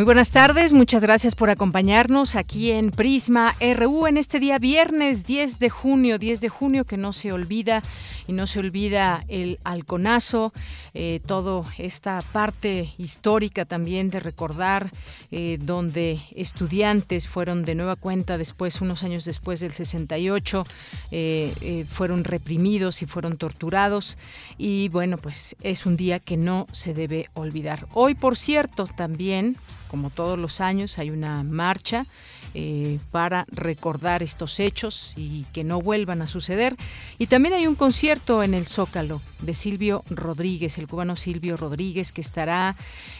Muy buenas tardes, muchas gracias por acompañarnos aquí en Prisma RU en este día viernes 10 de junio, 10 de junio que no se olvida y no se olvida el halconazo, eh, toda esta parte histórica también de recordar eh, donde estudiantes fueron de nueva cuenta después, unos años después del 68, eh, fueron reprimidos y fueron torturados y bueno, pues es un día que no se debe olvidar. Hoy, por cierto, también como todos los años, hay una marcha eh, para recordar estos hechos y que no vuelvan a suceder. Y también hay un concierto en el Zócalo de Silvio Rodríguez, el cubano Silvio Rodríguez, que estará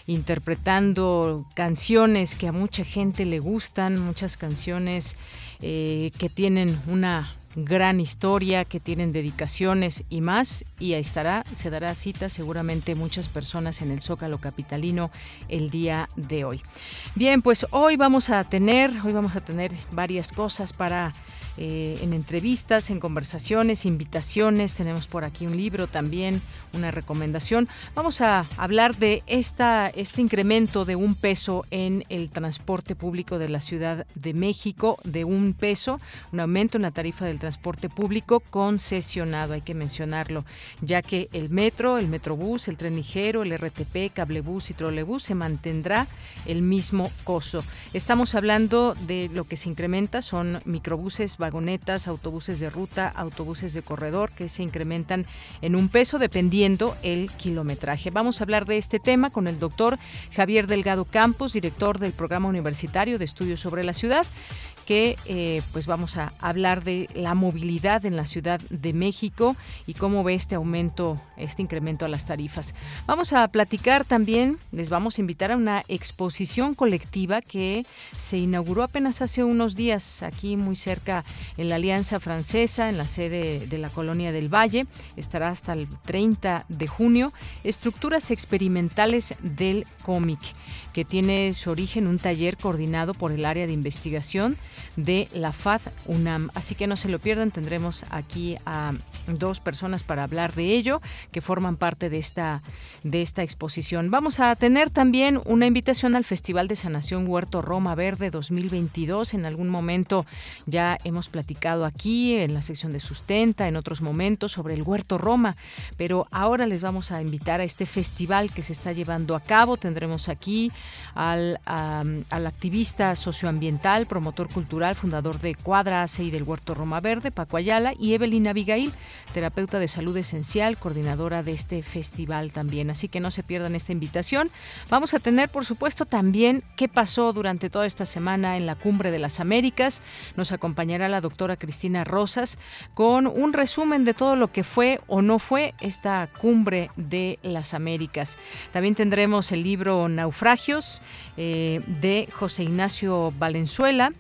interpretando canciones que a mucha gente le gustan, muchas canciones eh, que tienen una gran historia, que tienen dedicaciones y más, y ahí estará, se dará cita seguramente muchas personas en el Zócalo Capitalino el día de hoy. Bien, pues hoy vamos a tener, hoy vamos a tener varias cosas para eh, en entrevistas, en conversaciones, invitaciones. Tenemos por aquí un libro también, una recomendación. Vamos a hablar de esta, este incremento de un peso en el transporte público de la Ciudad de México, de un peso, un aumento en la tarifa del transporte público concesionado, hay que mencionarlo, ya que el metro, el metrobús, el tren ligero, el RTP, cablebús y trolebús se mantendrá el mismo costo. Estamos hablando de lo que se incrementa, son microbuses, vagonetas, autobuses de ruta, autobuses de corredor que se incrementan en un peso dependiendo el kilometraje. Vamos a hablar de este tema con el doctor Javier Delgado Campos, director del Programa Universitario de Estudios sobre la Ciudad que eh, pues vamos a hablar de la movilidad en la Ciudad de México y cómo ve este aumento, este incremento a las tarifas. Vamos a platicar también, les vamos a invitar a una exposición colectiva que se inauguró apenas hace unos días aquí muy cerca en la Alianza Francesa, en la sede de la Colonia del Valle. Estará hasta el 30 de junio. Estructuras experimentales del cómic que tiene su origen un taller coordinado por el área de investigación de la FAD UNAM. Así que no se lo pierdan, tendremos aquí a dos personas para hablar de ello que forman parte de esta, de esta exposición. Vamos a tener también una invitación al Festival de Sanación Huerto Roma Verde 2022. En algún momento ya hemos platicado aquí en la sección de Sustenta, en otros momentos sobre el Huerto Roma, pero ahora les vamos a invitar a este festival que se está llevando a cabo. Tendremos aquí al, al activista socioambiental, promotor cultural, fundador de Cuadra ACE y del Huerto Roma Verde, Paco Ayala, y Evelyn Abigail, terapeuta de salud esencial, coordinadora de este festival también. Así que no se pierdan esta invitación. Vamos a tener, por supuesto, también qué pasó durante toda esta semana en la Cumbre de las Américas. Nos acompañará la doctora Cristina Rosas con un resumen de todo lo que fue o no fue esta Cumbre de las Américas. También tendremos el libro Naufragios eh, de José Ignacio Valenzuela.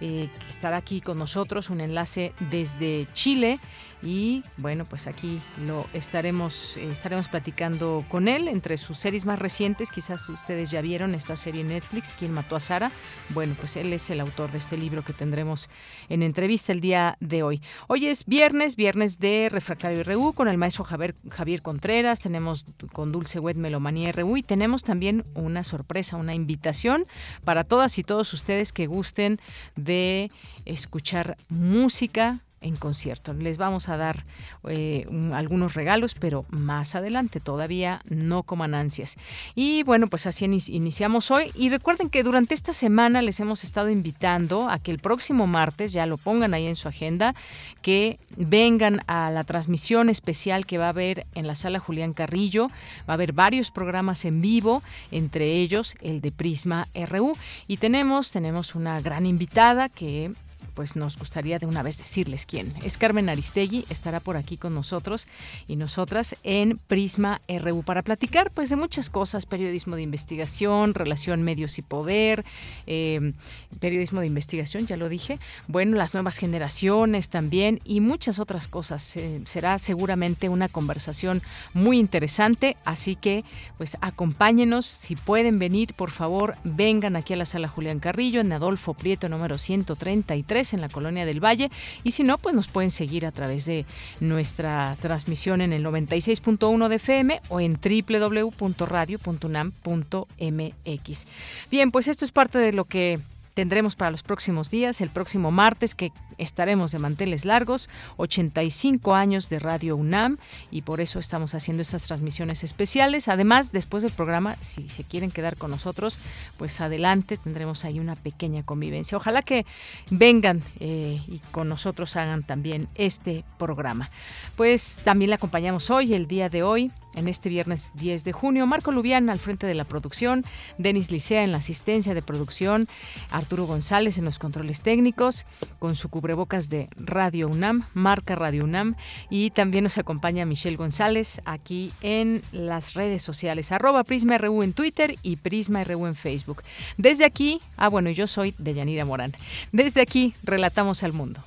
Eh, que estará aquí con nosotros, un enlace desde Chile y bueno, pues aquí lo estaremos eh, estaremos platicando con él entre sus series más recientes, quizás ustedes ya vieron esta serie Netflix, ¿Quién mató a Sara? Bueno, pues él es el autor de este libro que tendremos en entrevista el día de hoy. Hoy es viernes, viernes de Refractario RU con el maestro Javier, Javier Contreras, tenemos con Dulce Wet Melomanía RU y tenemos también una sorpresa, una invitación para todas y todos ustedes que gusten de escuchar música en concierto. Les vamos a dar eh, algunos regalos, pero más adelante, todavía no coman ansias. Y bueno, pues así iniciamos hoy. Y recuerden que durante esta semana les hemos estado invitando a que el próximo martes, ya lo pongan ahí en su agenda, que vengan a la transmisión especial que va a haber en la sala Julián Carrillo. Va a haber varios programas en vivo, entre ellos el de Prisma RU. Y tenemos, tenemos una gran invitada que pues nos gustaría de una vez decirles quién. Es Carmen Aristegui, estará por aquí con nosotros y nosotras en Prisma RU para platicar pues de muchas cosas, periodismo de investigación, relación medios y poder, em, periodismo de investigación, ya lo dije, bueno, las nuevas generaciones también y muchas otras cosas. Eh, será seguramente una conversación muy interesante, así que pues acompáñenos, si pueden venir, por favor, vengan aquí a la sala Julián Carrillo en Adolfo Prieto número 133 en la Colonia del Valle y si no, pues nos pueden seguir a través de nuestra transmisión en el 96.1 de FM o en www.radio.unam.mx. Bien, pues esto es parte de lo que tendremos para los próximos días, el próximo martes que estaremos de manteles largos, 85 años de Radio UNAM y por eso estamos haciendo estas transmisiones especiales. Además, después del programa, si se quieren quedar con nosotros, pues adelante, tendremos ahí una pequeña convivencia. Ojalá que vengan eh, y con nosotros hagan también este programa. Pues también le acompañamos hoy, el día de hoy, en este viernes 10 de junio. Marco Lubián al frente de la producción, Denis Licea en la asistencia de producción, Arturo González en los controles técnicos, con su cubrebocas de Radio UNAM, marca Radio UNAM, y también nos acompaña Michelle González aquí en las redes sociales, arroba Prisma RU en Twitter y Prisma RU en Facebook. Desde aquí, ah bueno, yo soy Deyanira Morán. Desde aquí, relatamos al mundo.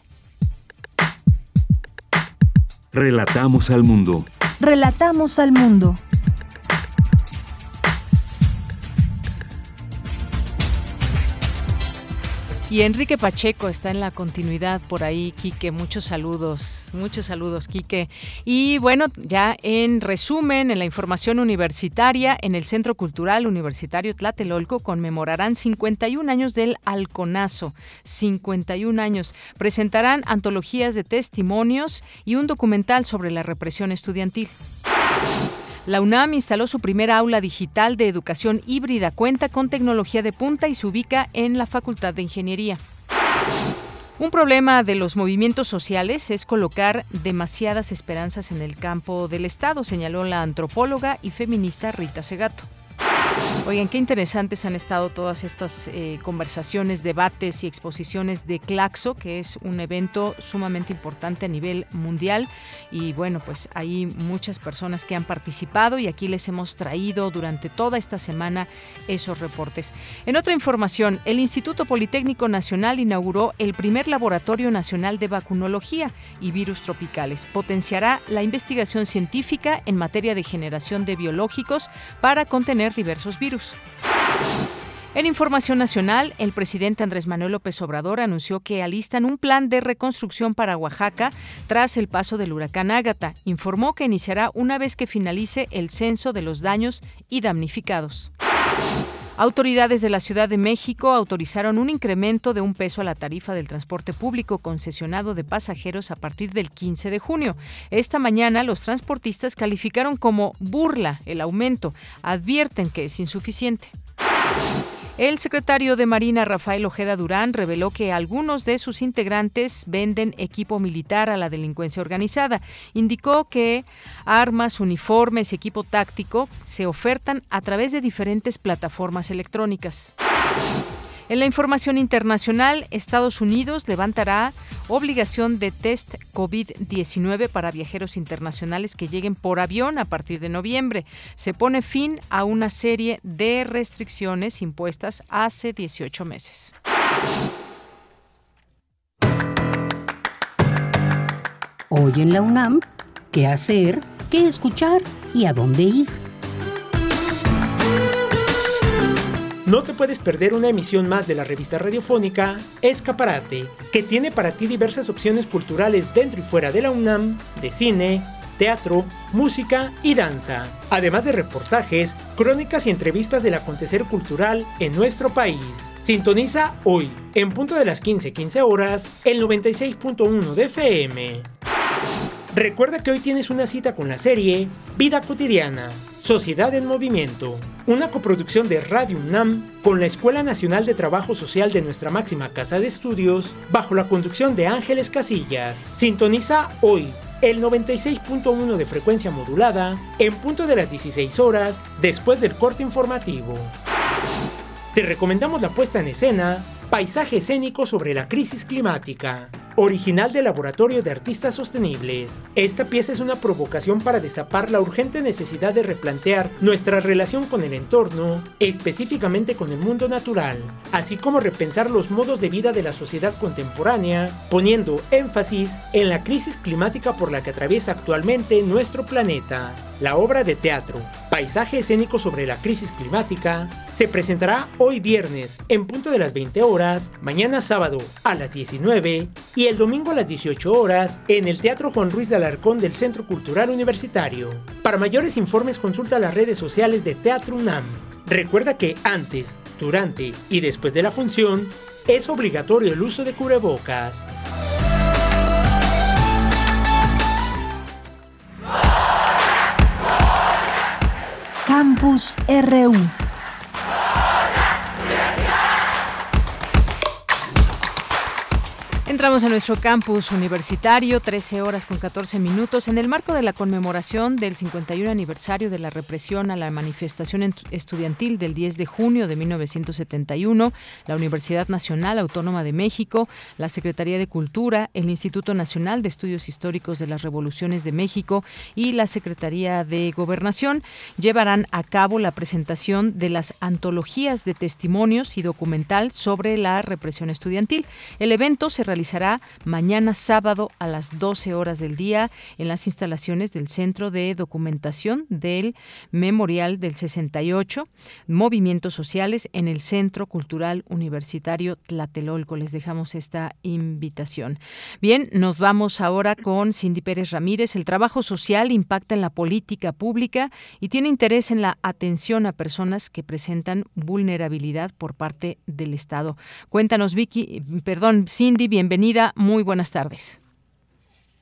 Relatamos al mundo. Relatamos al mundo. Y Enrique Pacheco está en la continuidad por ahí, Quique. Muchos saludos, muchos saludos, Quique. Y bueno, ya en resumen, en la información universitaria, en el Centro Cultural Universitario Tlatelolco conmemorarán 51 años del Alconazo. 51 años. Presentarán antologías de testimonios y un documental sobre la represión estudiantil. La UNAM instaló su primera aula digital de educación híbrida, cuenta con tecnología de punta y se ubica en la Facultad de Ingeniería. Un problema de los movimientos sociales es colocar demasiadas esperanzas en el campo del Estado, señaló la antropóloga y feminista Rita Segato. Oigan, qué interesantes han estado todas estas eh, conversaciones, debates y exposiciones de Claxo, que es un evento sumamente importante a nivel mundial. Y bueno, pues hay muchas personas que han participado y aquí les hemos traído durante toda esta semana esos reportes. En otra información, el Instituto Politécnico Nacional inauguró el primer laboratorio nacional de vacunología y virus tropicales. Potenciará la investigación científica en materia de generación de biológicos para contener diversos virus. En información nacional, el presidente Andrés Manuel López Obrador anunció que alistan un plan de reconstrucción para Oaxaca tras el paso del huracán Ágata. Informó que iniciará una vez que finalice el censo de los daños y damnificados. Autoridades de la Ciudad de México autorizaron un incremento de un peso a la tarifa del transporte público concesionado de pasajeros a partir del 15 de junio. Esta mañana los transportistas calificaron como burla el aumento. Advierten que es insuficiente. El secretario de Marina, Rafael Ojeda Durán, reveló que algunos de sus integrantes venden equipo militar a la delincuencia organizada. Indicó que armas, uniformes y equipo táctico se ofertan a través de diferentes plataformas electrónicas. En la información internacional, Estados Unidos levantará obligación de test COVID-19 para viajeros internacionales que lleguen por avión a partir de noviembre. Se pone fin a una serie de restricciones impuestas hace 18 meses. Hoy en la UNAM, ¿qué hacer? ¿Qué escuchar? ¿Y a dónde ir? No te puedes perder una emisión más de la revista radiofónica Escaparate, que tiene para ti diversas opciones culturales dentro y fuera de la UNAM, de cine, teatro, música y danza, además de reportajes, crónicas y entrevistas del acontecer cultural en nuestro país. Sintoniza hoy, en punto de las 15:15 15 horas, el 96.1 de FM. Recuerda que hoy tienes una cita con la serie Vida Cotidiana, Sociedad en Movimiento, una coproducción de Radio UNAM con la Escuela Nacional de Trabajo Social de nuestra máxima casa de estudios, bajo la conducción de Ángeles Casillas. Sintoniza hoy el 96.1 de frecuencia modulada en punto de las 16 horas después del corte informativo. Te recomendamos la puesta en escena Paisaje escénico sobre la crisis climática original del Laboratorio de Artistas Sostenibles. Esta pieza es una provocación para destapar la urgente necesidad de replantear nuestra relación con el entorno, específicamente con el mundo natural, así como repensar los modos de vida de la sociedad contemporánea, poniendo énfasis en la crisis climática por la que atraviesa actualmente nuestro planeta. La obra de teatro, Paisaje escénico sobre la crisis climática, se presentará hoy viernes en punto de las 20 horas, mañana sábado a las 19 y el domingo a las 18 horas en el Teatro Juan Ruiz de Alarcón del Centro Cultural Universitario. Para mayores informes consulta las redes sociales de Teatro UNAM. Recuerda que antes, durante y después de la función es obligatorio el uso de cubrebocas. Campus RU Entramos a nuestro campus universitario, 13 horas con 14 minutos, en el marco de la conmemoración del 51 aniversario de la represión a la manifestación estudiantil del 10 de junio de 1971, la Universidad Nacional Autónoma de México, la Secretaría de Cultura, el Instituto Nacional de Estudios Históricos de las Revoluciones de México y la Secretaría de Gobernación llevarán a cabo la presentación de las antologías de testimonios y documental sobre la represión estudiantil. El evento se realizará realizará mañana sábado a las 12 horas del día en las instalaciones del Centro de Documentación del Memorial del 68, Movimientos Sociales en el Centro Cultural Universitario Tlatelolco. Les dejamos esta invitación. Bien, nos vamos ahora con Cindy Pérez Ramírez. El trabajo social impacta en la política pública y tiene interés en la atención a personas que presentan vulnerabilidad por parte del Estado. Cuéntanos, Vicky, perdón, Cindy, bienvenida bienvenida. Muy buenas tardes.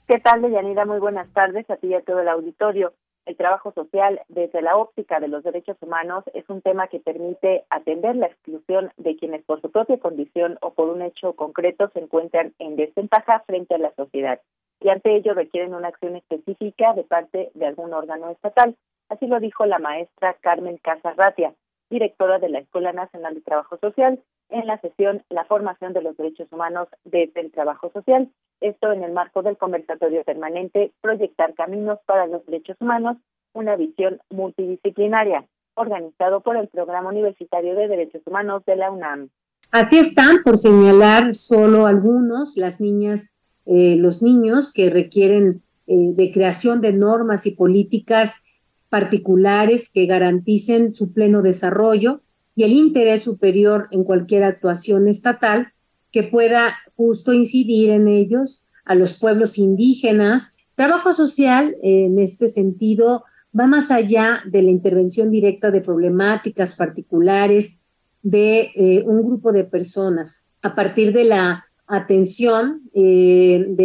¿Qué tal, Deyanira? Muy buenas tardes a ti y a todo el auditorio. El trabajo social desde la óptica de los derechos humanos es un tema que permite atender la exclusión de quienes por su propia condición o por un hecho concreto se encuentran en desventaja frente a la sociedad y ante ello requieren una acción específica de parte de algún órgano estatal. Así lo dijo la maestra Carmen Casarratia, directora de la Escuela Nacional de Trabajo Social, en la sesión La formación de los derechos humanos desde el trabajo social. Esto en el marco del conversatorio permanente Proyectar Caminos para los Derechos Humanos, una visión multidisciplinaria, organizado por el Programa Universitario de Derechos Humanos de la UNAM. Así están, por señalar solo algunos, las niñas, eh, los niños que requieren eh, de creación de normas y políticas particulares que garanticen su pleno desarrollo y el interés superior en cualquier actuación estatal que pueda justo incidir en ellos, a los pueblos indígenas. Trabajo social, en este sentido, va más allá de la intervención directa de problemáticas particulares de eh, un grupo de personas. A partir de la atención, eh,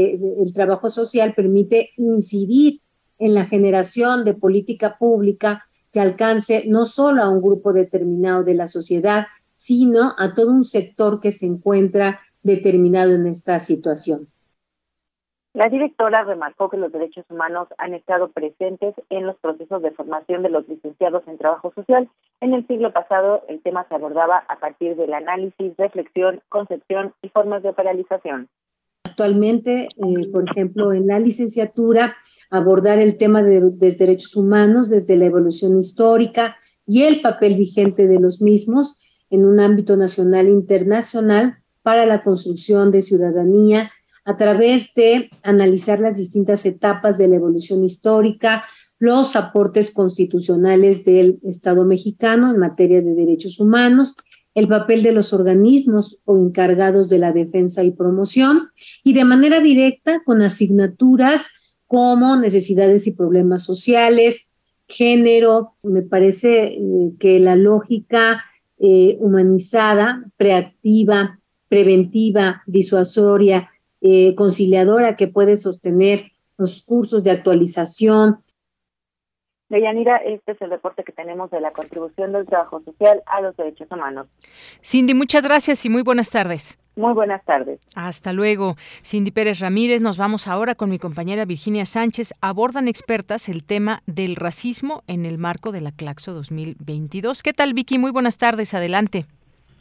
el trabajo social permite incidir en la generación de política pública que alcance no solo a un grupo determinado de la sociedad, sino a todo un sector que se encuentra determinado en esta situación. La directora remarcó que los derechos humanos han estado presentes en los procesos de formación de los licenciados en trabajo social. En el siglo pasado, el tema se abordaba a partir del análisis, reflexión, concepción y formas de paralización. Actualmente, eh, por ejemplo, en la licenciatura abordar el tema de, los derechos humanos desde la evolución histórica y el papel vigente de los mismos en un ámbito nacional e internacional para la construcción de ciudadanía a través de analizar las distintas etapas de la evolución histórica, los aportes constitucionales del Estado mexicano en materia de derechos humanos, el papel de los organismos o encargados de la defensa y promoción, y de manera directa con asignaturas como necesidades y problemas sociales, género. Me parece eh, que la lógica eh, humanizada, preactiva, preventiva, disuasoria, eh, conciliadora que puede sostener los cursos de actualización, Deyanira, este es el reporte que tenemos de la contribución del trabajo social a los derechos humanos. Cindy, muchas gracias y muy buenas tardes. Muy buenas tardes. Hasta luego. Cindy Pérez Ramírez, nos vamos ahora con mi compañera Virginia Sánchez. Abordan expertas el tema del racismo en el marco de la Claxo 2022. ¿Qué tal, Vicky? Muy buenas tardes. Adelante.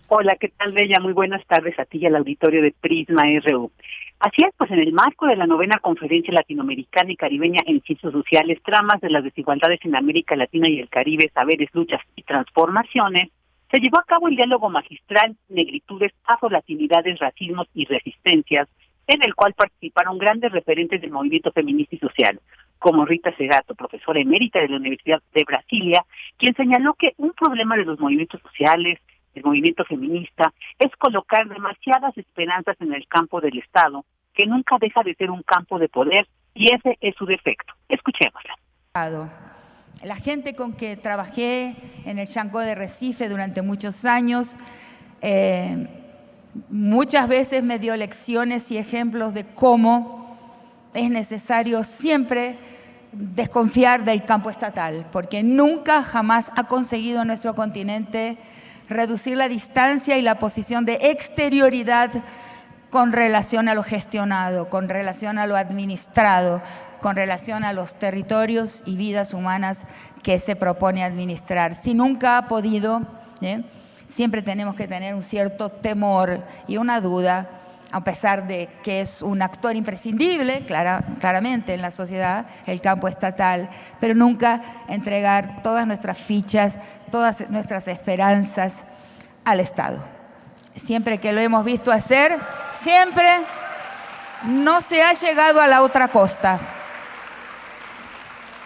Hola, ¿qué tal, Bella? Muy buenas tardes a ti y al auditorio de Prisma RU. Así es, pues en el marco de la novena Conferencia Latinoamericana y Caribeña en Ciencias Sociales, Tramas de las Desigualdades en América Latina y el Caribe, Saberes, Luchas y Transformaciones, se llevó a cabo el diálogo magistral Negritudes, Afrolatinidades, Racismos y Resistencias, en el cual participaron grandes referentes del movimiento feminista y social, como Rita Segato, profesora emérita de la Universidad de Brasilia, quien señaló que un problema de los movimientos sociales, el movimiento feminista, es colocar demasiadas esperanzas en el campo del Estado, que nunca deja de ser un campo de poder, y ese es su defecto. Escuchémosla. La gente con que trabajé en el Chanco de Recife durante muchos años, eh, muchas veces me dio lecciones y ejemplos de cómo es necesario siempre desconfiar del campo estatal, porque nunca jamás ha conseguido nuestro continente reducir la distancia y la posición de exterioridad con relación a lo gestionado, con relación a lo administrado, con relación a los territorios y vidas humanas que se propone administrar. Si nunca ha podido, ¿eh? siempre tenemos que tener un cierto temor y una duda, a pesar de que es un actor imprescindible, claramente en la sociedad, el campo estatal, pero nunca entregar todas nuestras fichas todas nuestras esperanzas al Estado. Siempre que lo hemos visto hacer, siempre no se ha llegado a la otra costa.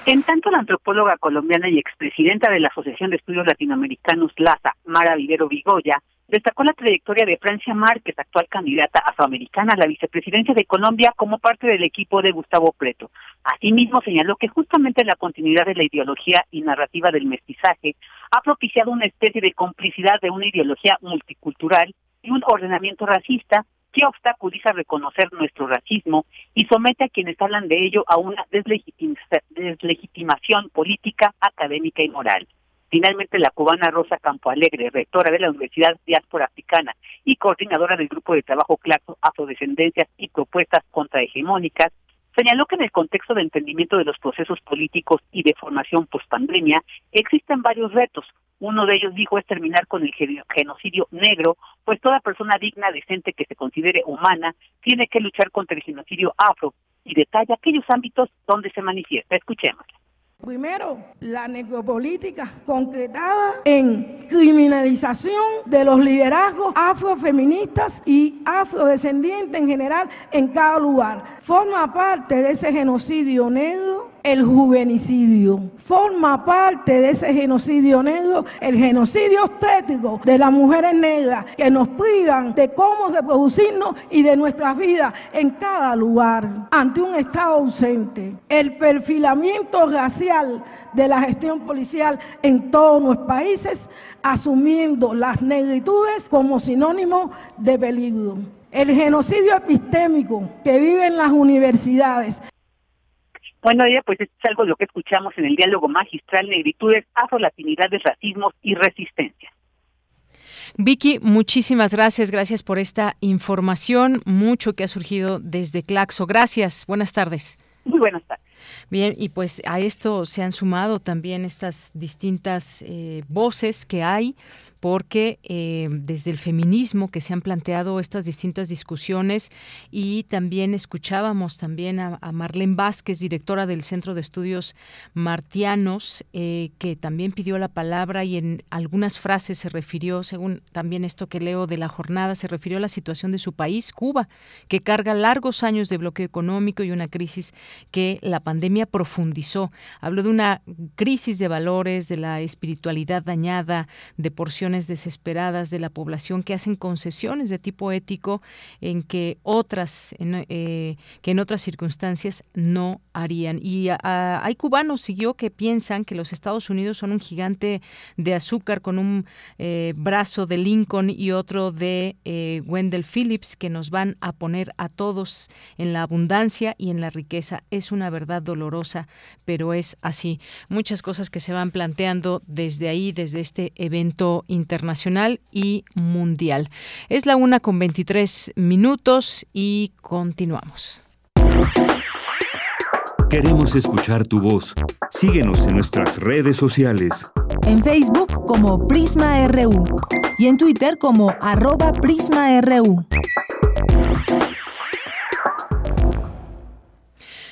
En tanto, la antropóloga colombiana y expresidenta de la Asociación de Estudios Latinoamericanos LASA, Mara Vivero Vigoya, destacó la trayectoria de Francia Márquez, actual candidata afroamericana a la vicepresidencia de Colombia como parte del equipo de Gustavo Preto. Asimismo, señaló que justamente la continuidad de la ideología y narrativa del mestizaje ha propiciado una especie de complicidad de una ideología multicultural y un ordenamiento racista que obstaculiza reconocer nuestro racismo y somete a quienes hablan de ello a una deslegitimación política, académica y moral. Finalmente, la cubana Rosa Campo Alegre, rectora de la Universidad Diáspora Africana y coordinadora del Grupo de Trabajo Claxo Afrodescendencias y Propuestas Contrahegemónicas, señaló que en el contexto de entendimiento de los procesos políticos y de formación pospandemia existen varios retos. Uno de ellos, dijo, es terminar con el genocidio negro, pues toda persona digna, decente, que se considere humana, tiene que luchar contra el genocidio afro y detalla aquellos ámbitos donde se manifiesta. Escuchemos. Primero, la necropolítica concretada en criminalización de los liderazgos afrofeministas y afrodescendientes en general en cada lugar. Forma parte de ese genocidio negro el juvenicidio. Forma parte de ese genocidio negro el genocidio estético de las mujeres negras que nos privan de cómo reproducirnos y de nuestras vidas en cada lugar ante un Estado ausente. El perfilamiento racial de la gestión policial en todos nuestros países, asumiendo las negritudes como sinónimo de peligro. El genocidio epistémico que vive en las universidades. Bueno, ella pues es algo de lo que escuchamos en el diálogo magistral Negritudes, Afro-Latinidades, Racismos y Resistencia. Vicky, muchísimas gracias, gracias por esta información, mucho que ha surgido desde Claxo. Gracias, buenas tardes. Muy buenas tardes. Bien, y pues a esto se han sumado también estas distintas eh, voces que hay porque eh, desde el feminismo que se han planteado estas distintas discusiones y también escuchábamos también a, Marlene Vázquez, directora del Centro de Estudios Martianos, eh, que también pidió la palabra y en algunas frases se refirió, según también esto que leo de la jornada, se refirió a la situación de su país, Cuba, que carga largos años de bloqueo económico y una crisis que la pandemia profundizó. Habló de una crisis de valores, de la espiritualidad dañada, de porciones desesperadas de la población que hacen concesiones de tipo ético en que otras, eh, que en otras circunstancias no harían. Y hay cubanos, siguió, que piensan que los Estados Unidos son un gigante de azúcar con un eh, brazo de Lincoln y otro de eh, Wendell Phillips que nos van a poner a todos en la abundancia y en la riqueza. Es una verdad dolorosa, pero es así. Muchas cosas que se van planteando desde ahí, desde este evento internacional y mundial. Es la una con 23 minutos y continuamos. Queremos escuchar tu voz. Síguenos en nuestras redes sociales. En Facebook como Prisma RU y en Twitter como arroba PrismaRU.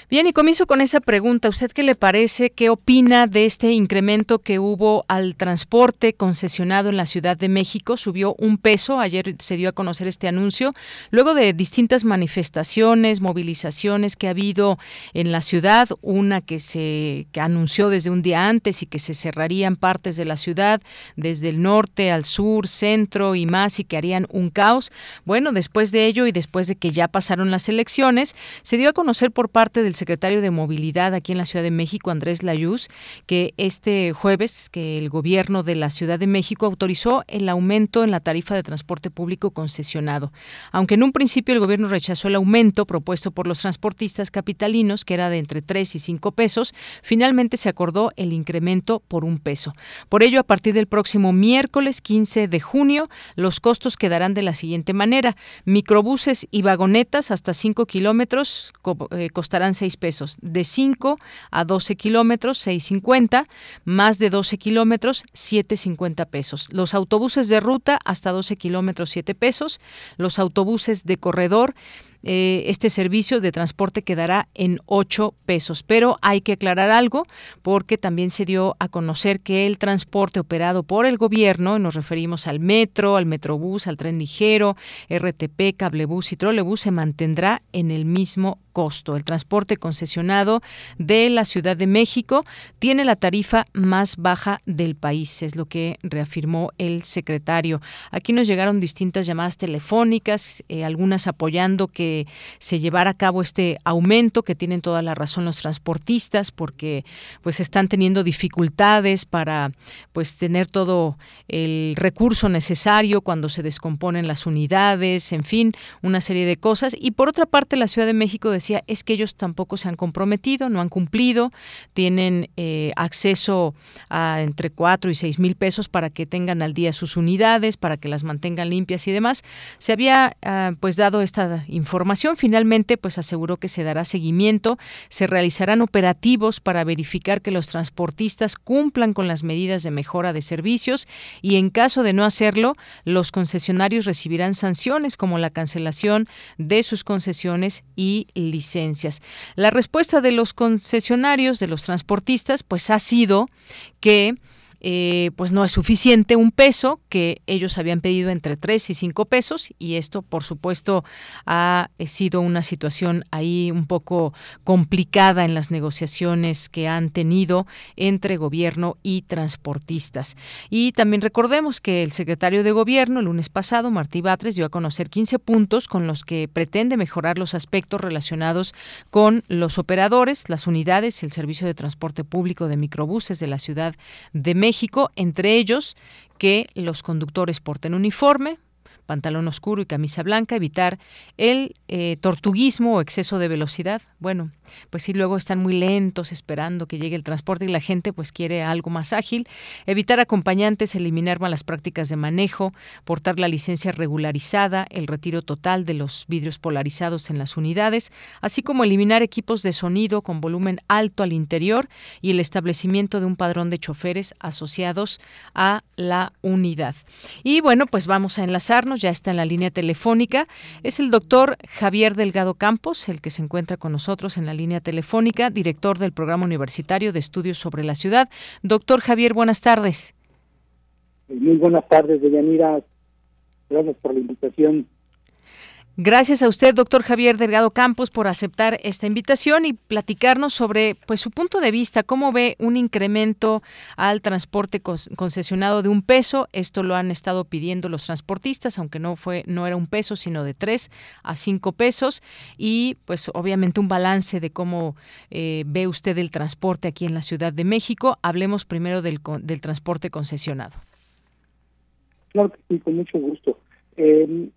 Bien, y comienzo con esa pregunta. ¿Usted qué le parece? ¿Qué opina de este incremento que hubo al transporte concesionado en la Ciudad de México? Subió un peso. Ayer se dio a conocer este anuncio. Luego de distintas manifestaciones, movilizaciones que ha habido en la ciudad, una que se que anunció desde un día antes y que se cerrarían partes de la ciudad, desde el norte al sur, centro y más, y que harían un caos. Bueno, después de ello y después de que ya pasaron las elecciones, se dio a conocer por parte del secretario de Movilidad aquí en la Ciudad de México, Andrés Layuz, que este jueves que el gobierno de la Ciudad de México autorizó el aumento en la tarifa de transporte público concesionado. Aunque en un principio el gobierno rechazó el aumento propuesto por los transportistas capitalinos, que era de entre 3 y 5 pesos, finalmente se acordó el incremento por un peso. Por ello, a partir del próximo miércoles 15 de junio, los costos quedarán de la siguiente manera. Microbuses y vagonetas hasta 5 kilómetros eh, costarán 6 pesos. De 5 a 12 kilómetros, 6.50. Más de 12 kilómetros, 7.50 pesos. Los autobuses de ruta hasta 12 kilómetros, 7 pesos. Los autobuses de corredor eh, este servicio de transporte quedará en 8 pesos. Pero hay que aclarar algo porque también se dio a conocer que el transporte operado por el gobierno, nos referimos al metro, al metrobús, al tren ligero, RTP, cablebús y trolebús, se mantendrá en el mismo costo. El transporte concesionado de la Ciudad de México tiene la tarifa más baja del país, es lo que reafirmó el secretario. Aquí nos llegaron distintas llamadas telefónicas, eh, algunas apoyando que se llevara a cabo este aumento, que tienen toda la razón los transportistas, porque pues están teniendo dificultades para pues tener todo el recurso necesario cuando se descomponen las unidades, en fin, una serie de cosas. Y por otra parte, la Ciudad de México es que ellos tampoco se han comprometido, no han cumplido, tienen eh, acceso a entre 4 y 6 mil pesos para que tengan al día sus unidades, para que las mantengan limpias y demás. Se había ah, pues dado esta información, finalmente pues aseguró que se dará seguimiento, se realizarán operativos para verificar que los transportistas cumplan con las medidas de mejora de servicios y en caso de no hacerlo, los concesionarios recibirán sanciones como la cancelación de sus concesiones y licencias. La respuesta de los concesionarios, de los transportistas, pues ha sido que eh, pues no es suficiente un peso que ellos habían pedido entre 3 y 5 pesos y esto por supuesto ha eh, sido una situación ahí un poco complicada en las negociaciones que han tenido entre gobierno y transportistas. Y también recordemos que el secretario de gobierno el lunes pasado, Martí Batres, dio a conocer 15 puntos con los que pretende mejorar los aspectos relacionados con los operadores, las unidades y el servicio de transporte público de microbuses de la Ciudad de México entre ellos que los conductores porten uniforme, pantalón oscuro y camisa blanca, evitar el eh, tortuguismo o exceso de velocidad. Bueno, pues si luego están muy lentos esperando que llegue el transporte y la gente pues quiere algo más ágil. Evitar acompañantes, eliminar malas prácticas de manejo, portar la licencia regularizada, el retiro total de los vidrios polarizados en las unidades, así como eliminar equipos de sonido con volumen alto al interior y el establecimiento de un padrón de choferes asociados a la unidad. Y bueno, pues vamos a enlazarnos ya está en la línea telefónica. Es el doctor Javier Delgado Campos, el que se encuentra con nosotros en la línea telefónica, director del Programa Universitario de Estudios sobre la Ciudad. Doctor Javier, buenas tardes. Muy buenas tardes, Deyanira. Gracias por la invitación. Gracias a usted, doctor Javier Delgado Campos, por aceptar esta invitación y platicarnos sobre pues su punto de vista, cómo ve un incremento al transporte concesionado de un peso. Esto lo han estado pidiendo los transportistas, aunque no fue, no era un peso, sino de tres a cinco pesos. Y pues obviamente un balance de cómo eh, ve usted el transporte aquí en la Ciudad de México. Hablemos primero del, del transporte concesionado. Claro que sí, con mucho gusto. Eh,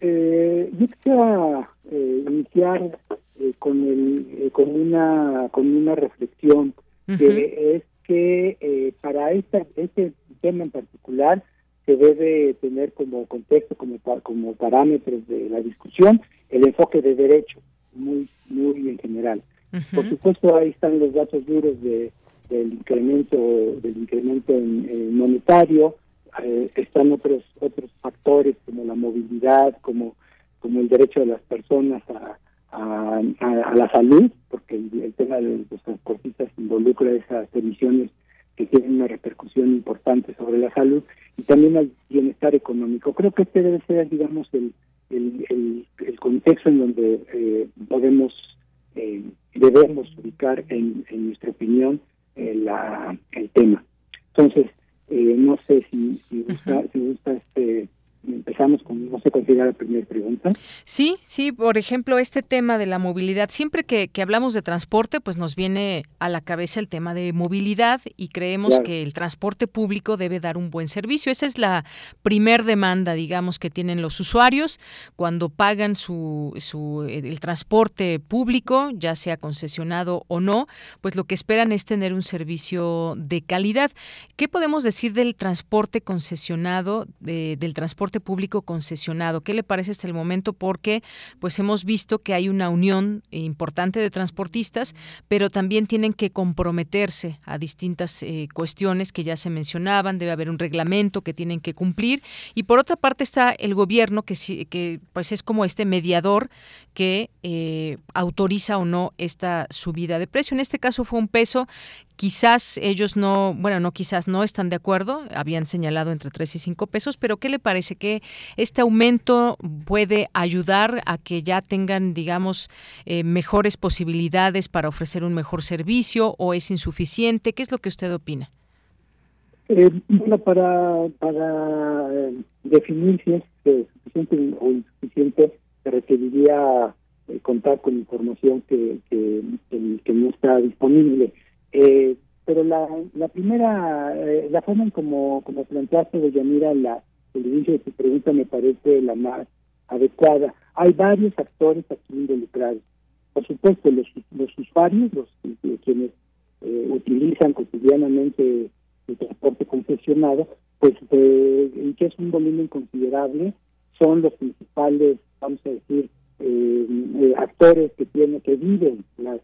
eh, yo quisiera eh, iniciar eh, con el eh, con una con una reflexión que es que eh, para esta, este tema en particular se debe tener como contexto como como parámetros de la discusión el enfoque de derecho muy muy en general. Por supuesto ahí están los datos duros de del incremento del incremento en monetario eh, están otros otros factores como la movilidad, como como el derecho de las personas a, la salud, porque el, tema de los transportistas involucra esas emisiones que tienen una repercusión importante sobre la salud y también al bienestar económico. Creo que este debe ser, digamos, el, el, contexto en donde eh, podemos, eh, debemos ubicar, en, en nuestra opinión, eh, la, el tema. Entonces, no sé si, si gusta, si gusta este, empezamos con, no la primera pregunta. Sí, sí, por ejemplo, este tema de la movilidad, siempre que, hablamos de transporte, pues nos viene a la cabeza el tema de movilidad y creemos que el transporte público debe dar un buen servicio. Esa es la primer demanda, digamos, que tienen los usuarios cuando pagan su, su el transporte público, ya sea concesionado o no, pues lo que esperan es tener un servicio de calidad. ¿Qué podemos decir del transporte concesionado, del transporte público concesionado. ¿Qué le parece hasta el momento? Porque pues hemos visto que hay una unión importante de transportistas, pero también tienen que comprometerse a distintas eh, cuestiones que ya se mencionaban, debe haber un reglamento que tienen que cumplir y por otra parte está el gobierno que, que pues es como este mediador que eh, autoriza o no esta subida de precio. En este caso fue un peso Quizás ellos no, bueno, no quizás no están de acuerdo, habían señalado entre 3 y 5 pesos, pero ¿qué le parece que este aumento puede ayudar a que ya tengan, digamos, eh, mejores posibilidades para ofrecer un mejor servicio o es insuficiente? ¿Qué es lo que usted opina? Eh, bueno, para, para eh, definir si es suficiente o insuficiente, se requeriría contar con información que no está disponible. Eh, pero la, la primera, eh, la forma en como, como planteaste, de Yanira, la, el inicio de tu pregunta me parece la más adecuada. Hay varios actores aquí involucrados. Por supuesto, los, los usuarios, los, quienes eh, utilizan cotidianamente el transporte concesionado, pues eh, que es un volumen considerable, son los principales, vamos a decir, eh, actores que tienen que viven las,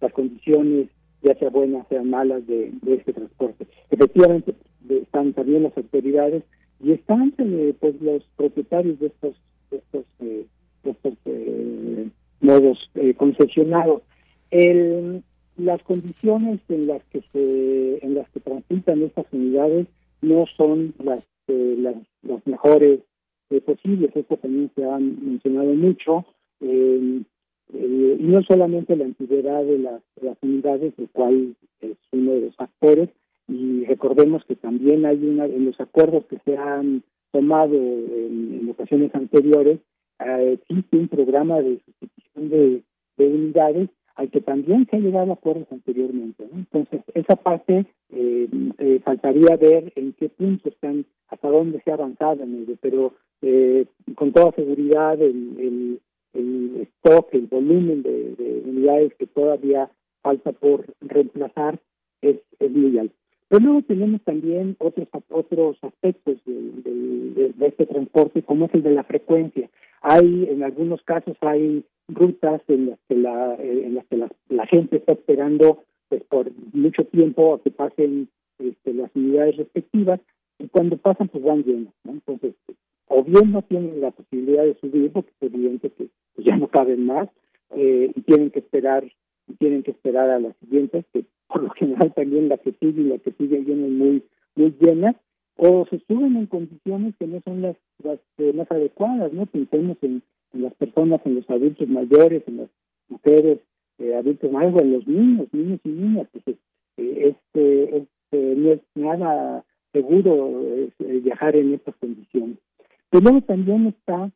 las condiciones ya sea buenas, sean malas, de, este transporte. Efectivamente, están también las autoridades y están eh, pues los propietarios de estos de estos, eh, estos eh, modos concesionados. El, las condiciones en las que se en las que transitan estas unidades no son las las, las mejores posibles. Esto también se ha mencionado mucho. Eh, eh, y no solamente la antigüedad de las, unidades, el cual es uno de los factores, y recordemos que también hay una, en los acuerdos que se han tomado en, ocasiones anteriores, eh, existe un programa de sustitución de, unidades al que también se ha llegado a acuerdos anteriormente. Entonces, esa parte eh, faltaría ver en qué punto están, hasta dónde se ha avanzado en ello, pero con toda seguridad el el stock, el volumen de, unidades que todavía falta por reemplazar es, es muy alto. Pero luego tenemos también otros otros aspectos de, este transporte, como es el de la frecuencia. Hay, en algunos casos, hay rutas en las que la, en las que la, gente está esperando pues por mucho tiempo a que pasen este, las unidades respectivas y cuando pasan pues van llenos. Entonces, o bien no tienen la posibilidad de subir porque es evidente que pues, ya no caben más eh, y tienen que esperar y tienen que esperar a las siguientes que por lo general también la que sigue y la que sigue vienen muy muy llenas o se suben en condiciones que no son las, eh, más adecuadas no pensemos en, en las personas, en los adultos mayores, en las mujeres, eh, adultos mayores, en los niños, niños y niñas. Pues, eh, este, este, no es nada seguro eh, viajar en estas condiciones. Pero luego también está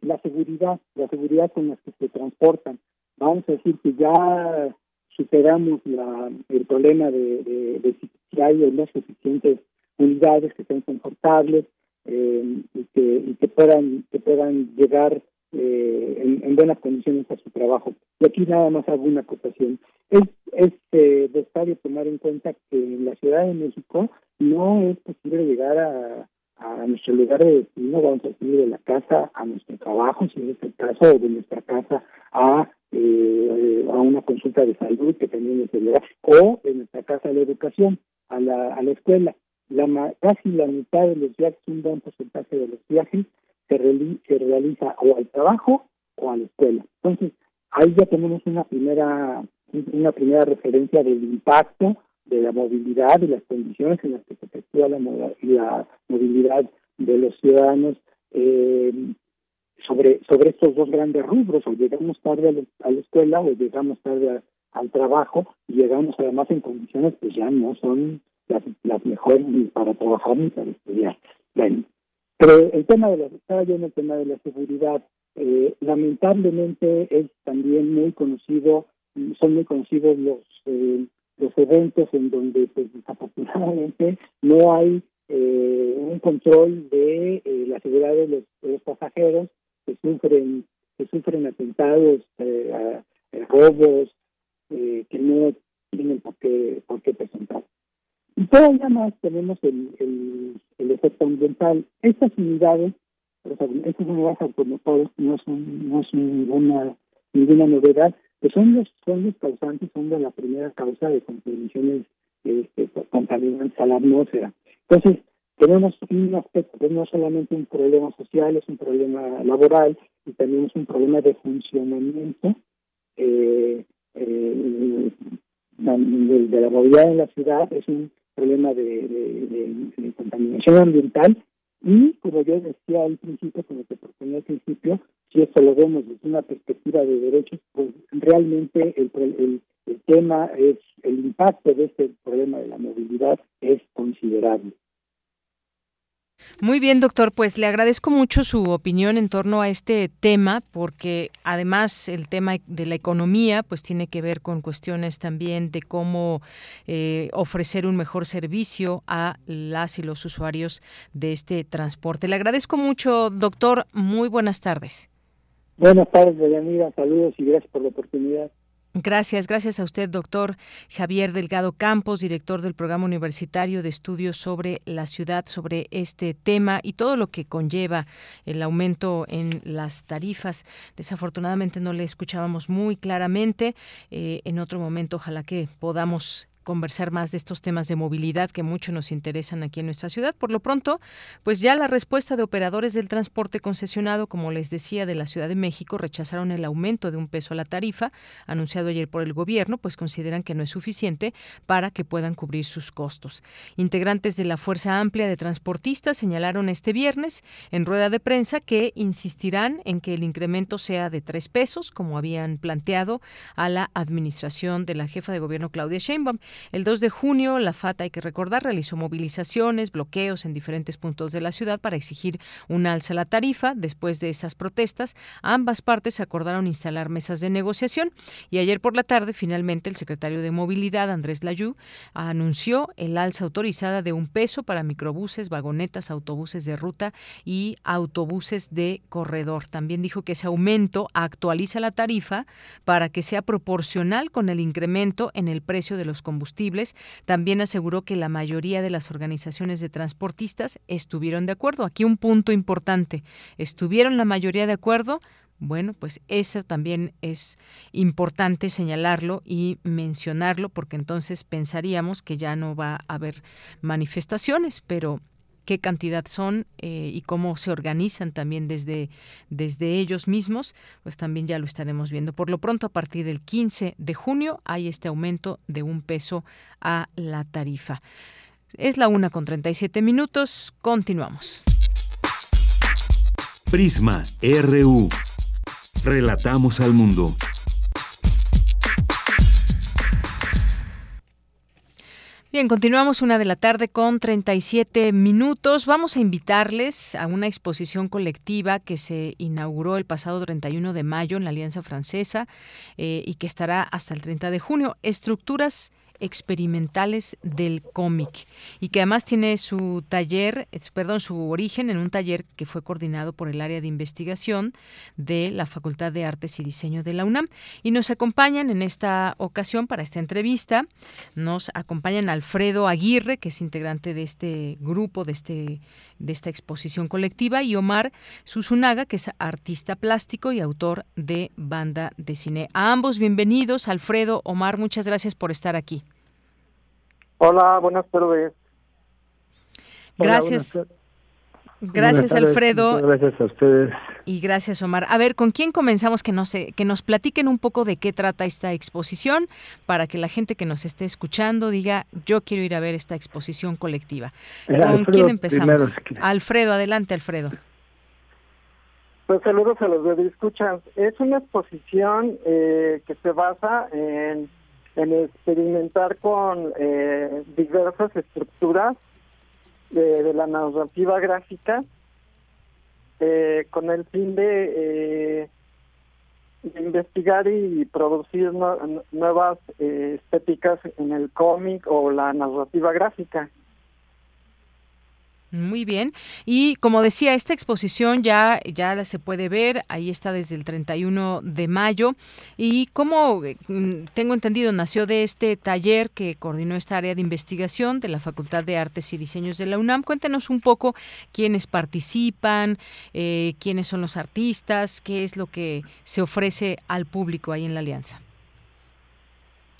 la seguridad, la seguridad con la que se transportan. Vamos a decir que ya superamos la, el problema de, si hay o no suficientes unidades que sean confortables y, que, y que puedan que puedan llegar eh, en, buenas condiciones a su trabajo. Y aquí nada más hago una acotación. Es, es eh, necesario tomar en cuenta que en la Ciudad de México no es posible llegar a, a nuestro lugar de destino, vamos a decir, de la casa a nuestro trabajo, si es el caso, o de nuestra casa a, eh, a una consulta de salud que también es el o de nuestra casa a la educación, a la, a la escuela. La, casi la mitad de los viajes, un buen porcentaje de los viajes, se, realiza o al trabajo o a la escuela. Entonces, ahí ya tenemos una primera una primera referencia del impacto de la movilidad y las condiciones en las que se efectúa la, la movilidad de los ciudadanos eh, sobre sobre estos dos grandes rubros, o llegamos tarde a la, escuela o llegamos tarde al trabajo y llegamos además en condiciones que ya no son las, las mejores ni para trabajar ni para estudiar. Bueno, pero el tema de la, estaba yo en el tema de la seguridad, eh, lamentablemente es también muy conocido, son muy conocidos los eh, los eventos en donde pues desafortunadamente no hay eh, un control de la seguridad de los, pasajeros que sufren que sufren atentados, robos que no tienen por qué, por qué presentar. Y todavía más tenemos el, el, efecto ambiental. Estas unidades, estas unidades automotores no son, no son ninguna, ninguna novedad, que son los, son los causantes, son de la primera causa de contaminaciones este, contaminantes a la atmósfera. Entonces, tenemos un aspecto, no solamente un problema social, es un problema laboral y también es un problema de funcionamiento eh, eh, de, la movilidad en la ciudad, es un problema de, contaminación ambiental y, como yo decía al principio, como te proponía al principio, si esto lo vemos desde una perspectiva de derechos, pues realmente el, el, el tema es, el impacto de este problema de la movilidad es considerable. Muy bien, doctor, pues le agradezco mucho su opinión en torno a este tema, porque además el tema de la economía, pues tiene que ver con cuestiones también de cómo eh, ofrecer un mejor servicio a las y los usuarios de este transporte. Le agradezco mucho, doctor. Muy buenas tardes. Buenas tardes, Deyanira. Saludos y gracias por la oportunidad. Gracias, gracias a usted, doctor Javier Delgado Campos, director del Programa Universitario de Estudios sobre la Ciudad, sobre este tema y todo lo que conlleva el aumento en las tarifas. Desafortunadamente no le escuchábamos muy claramente. Eh, en otro momento, ojalá que podamos conversar más de estos temas de movilidad que mucho nos interesan aquí en nuestra ciudad. Por lo pronto, pues ya la respuesta de operadores del transporte concesionado, como les decía, de la Ciudad de México, rechazaron el aumento de un peso a la tarifa anunciado ayer por el gobierno, pues consideran que no es suficiente para que puedan cubrir sus costos. Integrantes de la Fuerza Amplia de Transportistas señalaron este viernes en rueda de prensa que insistirán en que el incremento sea de tres pesos, como habían planteado a la administración de la jefa de gobierno Claudia Sheinbaum. El 2 de junio, la FAT, hay que recordar, realizó movilizaciones, bloqueos en diferentes puntos de la ciudad para exigir un alza a la tarifa. Después de esas protestas, ambas partes acordaron instalar mesas de negociación y ayer por la tarde, finalmente, el secretario de Movilidad, Andrés Layú, anunció el alza autorizada de un peso para microbuses, vagonetas, autobuses de ruta y autobuses de corredor. También dijo que ese aumento actualiza la tarifa para que sea proporcional con el incremento en el precio de los combustibles también aseguró que la mayoría de las organizaciones de transportistas estuvieron de acuerdo. Aquí un punto importante. ¿Estuvieron la mayoría de acuerdo? Bueno, pues eso también es importante señalarlo y mencionarlo porque entonces pensaríamos que ya no va a haber manifestaciones, pero qué cantidad son eh, y cómo se organizan también desde, desde ellos mismos, pues también ya lo estaremos viendo. Por lo pronto, a partir del 15 de junio hay este aumento de un peso a la tarifa. Es la una con 37 minutos. Continuamos. Prisma RU. Relatamos al mundo. Bien, continuamos una de la tarde con 37 minutos. Vamos a invitarles a una exposición colectiva que se inauguró el pasado 31 de mayo en la Alianza Francesa eh, y que estará hasta el 30 de junio. Estructuras experimentales del cómic y que además tiene su taller, perdón, su origen en un taller que fue coordinado por el área de investigación de la Facultad de Artes y Diseño de la UNAM. Y nos acompañan en esta ocasión para esta entrevista, nos acompañan Alfredo Aguirre, que es integrante de este grupo, de este de esta exposición colectiva y Omar Susunaga, que es artista plástico y autor de banda de cine. A ambos bienvenidos, Alfredo, Omar, muchas gracias por estar aquí. Hola, buenas tardes. Gracias. Gracias, Alfredo. Gracias a ustedes. Y gracias, Omar. A ver, ¿con quién comenzamos? Que nos, que nos platiquen un poco de qué trata esta exposición para que la gente que nos esté escuchando diga, yo quiero ir a ver esta exposición colectiva. Eh, ¿Con quién empezamos? Alfredo, adelante, Alfredo. Pues saludos a los de escuchan. Es una exposición eh, que se basa en en experimentar con eh, diversas estructuras de, la narrativa gráfica eh, con el fin de, eh, investigar y producir nuevas estéticas en el cómic o la narrativa gráfica. Muy bien. Y como decía, esta exposición ya, ya se puede ver, ahí está desde el 31 de mayo. Y como mm, tengo entendido, nació de este taller que coordinó esta área de investigación de la Facultad de Artes y Diseños de la UNAM. Cuéntenos un poco quiénes participan, eh, quiénes son los artistas, qué es lo que se ofrece al público ahí en la Alianza.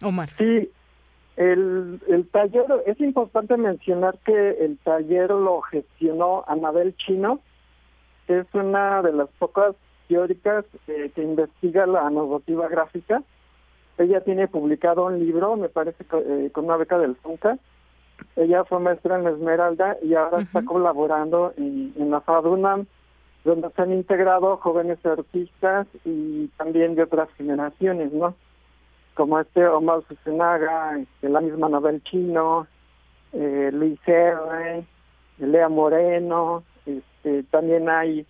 Omar. Sí, el, el taller, es importante mencionar que el taller lo gestionó Anabel Chino, que es una de las pocas teóricas que investiga la narrativa gráfica. Ella tiene publicado un libro, me parece, eh, con una beca del FUNCA. Ella fue maestra en Esmeralda y ahora está colaborando en, en la FADUNAM, donde se han integrado jóvenes artistas y también de otras generaciones, ¿no? Como este Omar Susenaga, este, la misma Nobel Chino, eh, Luis R., Lea Moreno, este, también hay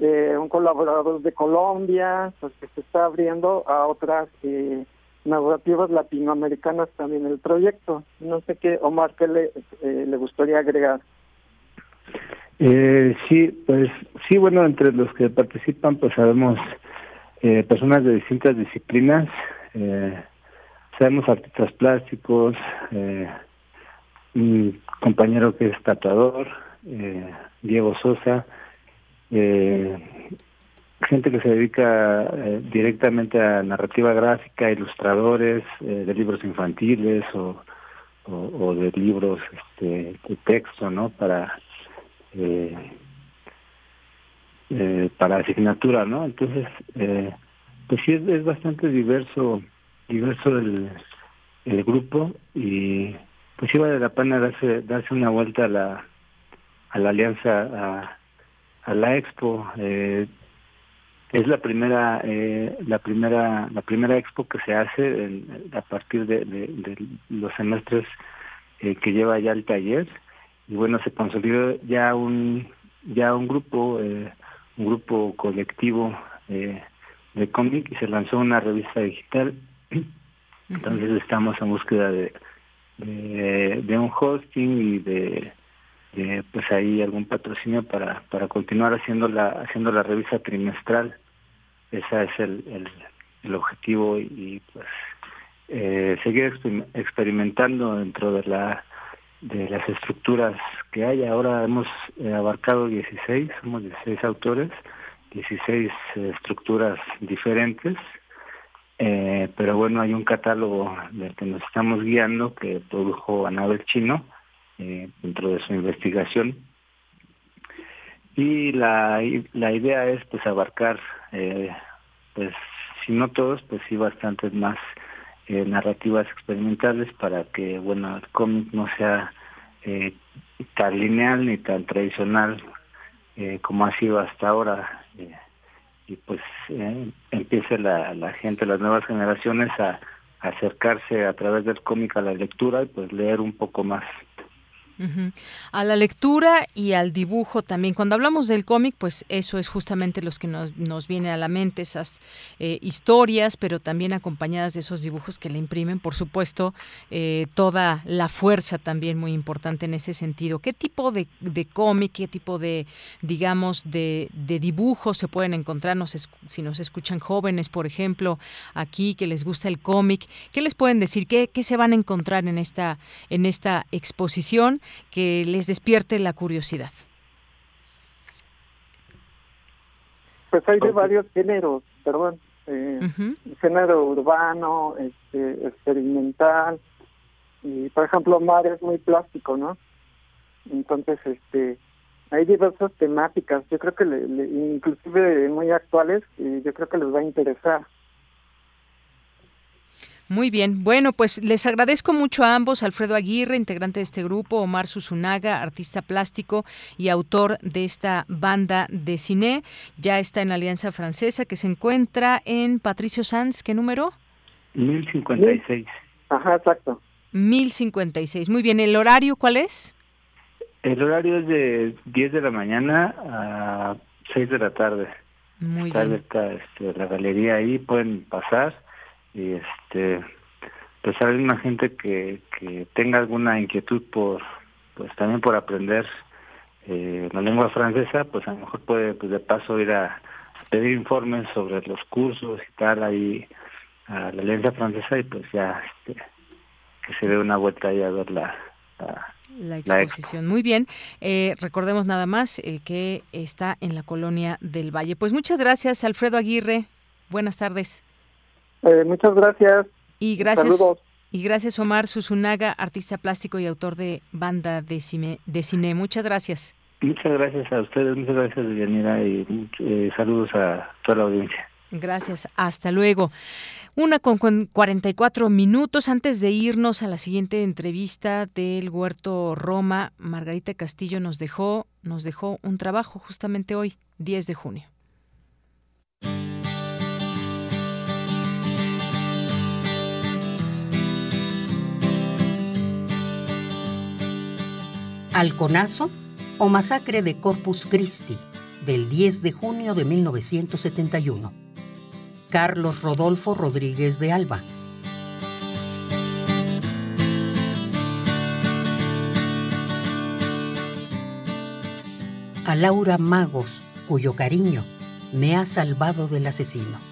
eh, un colaborador de Colombia, pues, que se está abriendo a otras eh, narrativas latinoamericanas también el proyecto. No sé qué, Omar, qué le, eh, le gustaría agregar. Eh, sí, pues sí, bueno, entre los que participan, pues sabemos eh, personas de distintas disciplinas, eh, sabemos artistas plásticos, eh, un compañero que es tatuador, eh, Diego Sosa, eh, gente que se dedica eh, directamente a narrativa gráfica, ilustradores eh, de libros infantiles o, o, de libros este, de texto, ¿no? Para eh, para asignatura, ¿no? Entonces, eh, pues sí es, es bastante diverso diverso el, el grupo y pues sí vale la pena darse darse una vuelta a la a la alianza a, a la expo. Eh, es la primera eh, la primera la primera expo que se hace en, a partir de, de, los semestres eh, que lleva ya el taller. Y bueno se consolidó ya un ya un grupo eh, un grupo colectivo eh, de cómic y se lanzó una revista digital. Entonces estamos en búsqueda de, de, un hosting y de, pues ahí algún patrocinio para para continuar haciendo la haciendo la revista trimestral. Ese es el, el, el objetivo y, pues eh, seguir experimentando dentro de la de las estructuras que hay. Ahora hemos eh, abarcado 16 somos 16 autores 16 eh, estructuras diferentes eh, pero bueno, hay un catálogo del que nos estamos guiando que produjo Anabel Chino eh, dentro de su investigación. Y la, la idea es pues abarcar, eh, pues si no todos, pues sí bastantes más eh, narrativas experimentales para que, bueno, el cómic no sea tan lineal ni tan tradicional como ha sido hasta ahora y pues empiece la, la gente, las nuevas generaciones a acercarse a través del cómic a la lectura y pues leer un poco más. A la lectura y al dibujo también. Cuando hablamos del cómic, pues eso es justamente lo que nos, nos viene a la mente, esas eh, historias, pero también acompañadas de esos dibujos que le imprimen, por supuesto, eh, toda la fuerza también muy importante en ese sentido. ¿Qué tipo de, cómic, qué tipo de, digamos, de, dibujos se pueden encontrar? si nos escuchan jóvenes, por ejemplo, aquí que les gusta el cómic, ¿qué les pueden decir? ¿Qué, ¿Qué se van a encontrar en esta, en esta exposición? Que les despierte la curiosidad? Pues hay de varios géneros, perdón. Eh, Género urbano, este, experimental. Y, por ejemplo, Mar es muy plástico, ¿no? Entonces, este, hay diversas temáticas. Yo creo que, le, inclusive muy actuales, y yo creo que les va a interesar. Muy bien. Bueno, pues les agradezco mucho a ambos, Alfredo Aguirre, integrante de este grupo, Omar Susunaga, artista plástico y autor de esta banda de cine. Ya está en la Alianza Francesa, que se encuentra en Patricio Sanz. ¿Qué número? 1056. Ajá, exacto. 1056. Muy bien. ¿El horario cuál es? El horario es de 10 de la mañana a 6 de la tarde. Muy bien. Está este, la galería ahí, pueden pasar y este pues hay una gente que, que tenga alguna inquietud por pues también por aprender eh, la lengua francesa pues a lo mejor puede pues de paso ir a, pedir informes sobre los cursos y tal ahí a la lengua francesa y pues ya este, que se dé una vuelta ahí a ver la, la exposición. Muy bien. Eh, recordemos nada más eh, que está en la colonia del Valle. Pues muchas gracias, Alfredo Aguirre. Buenas tardes. Eh, muchas gracias. Y gracias. Y gracias Omar Susunaga, artista plástico y autor de banda de cine. De cine. Muchas gracias. Muchas gracias a ustedes, muchas gracias Yanira y eh, saludos a toda la audiencia. Gracias, hasta luego. Una con 44 minutos antes de irnos a la siguiente entrevista del Huerto Roma, Margarita Castillo nos dejó, nos dejó un trabajo justamente hoy, 10 de junio. Alconazo o Masacre de Corpus Christi, del 10 de junio de 1971. Carlos Rodolfo Rodríguez de Alba. A Laura Magos, cuyo cariño me ha salvado del asesino.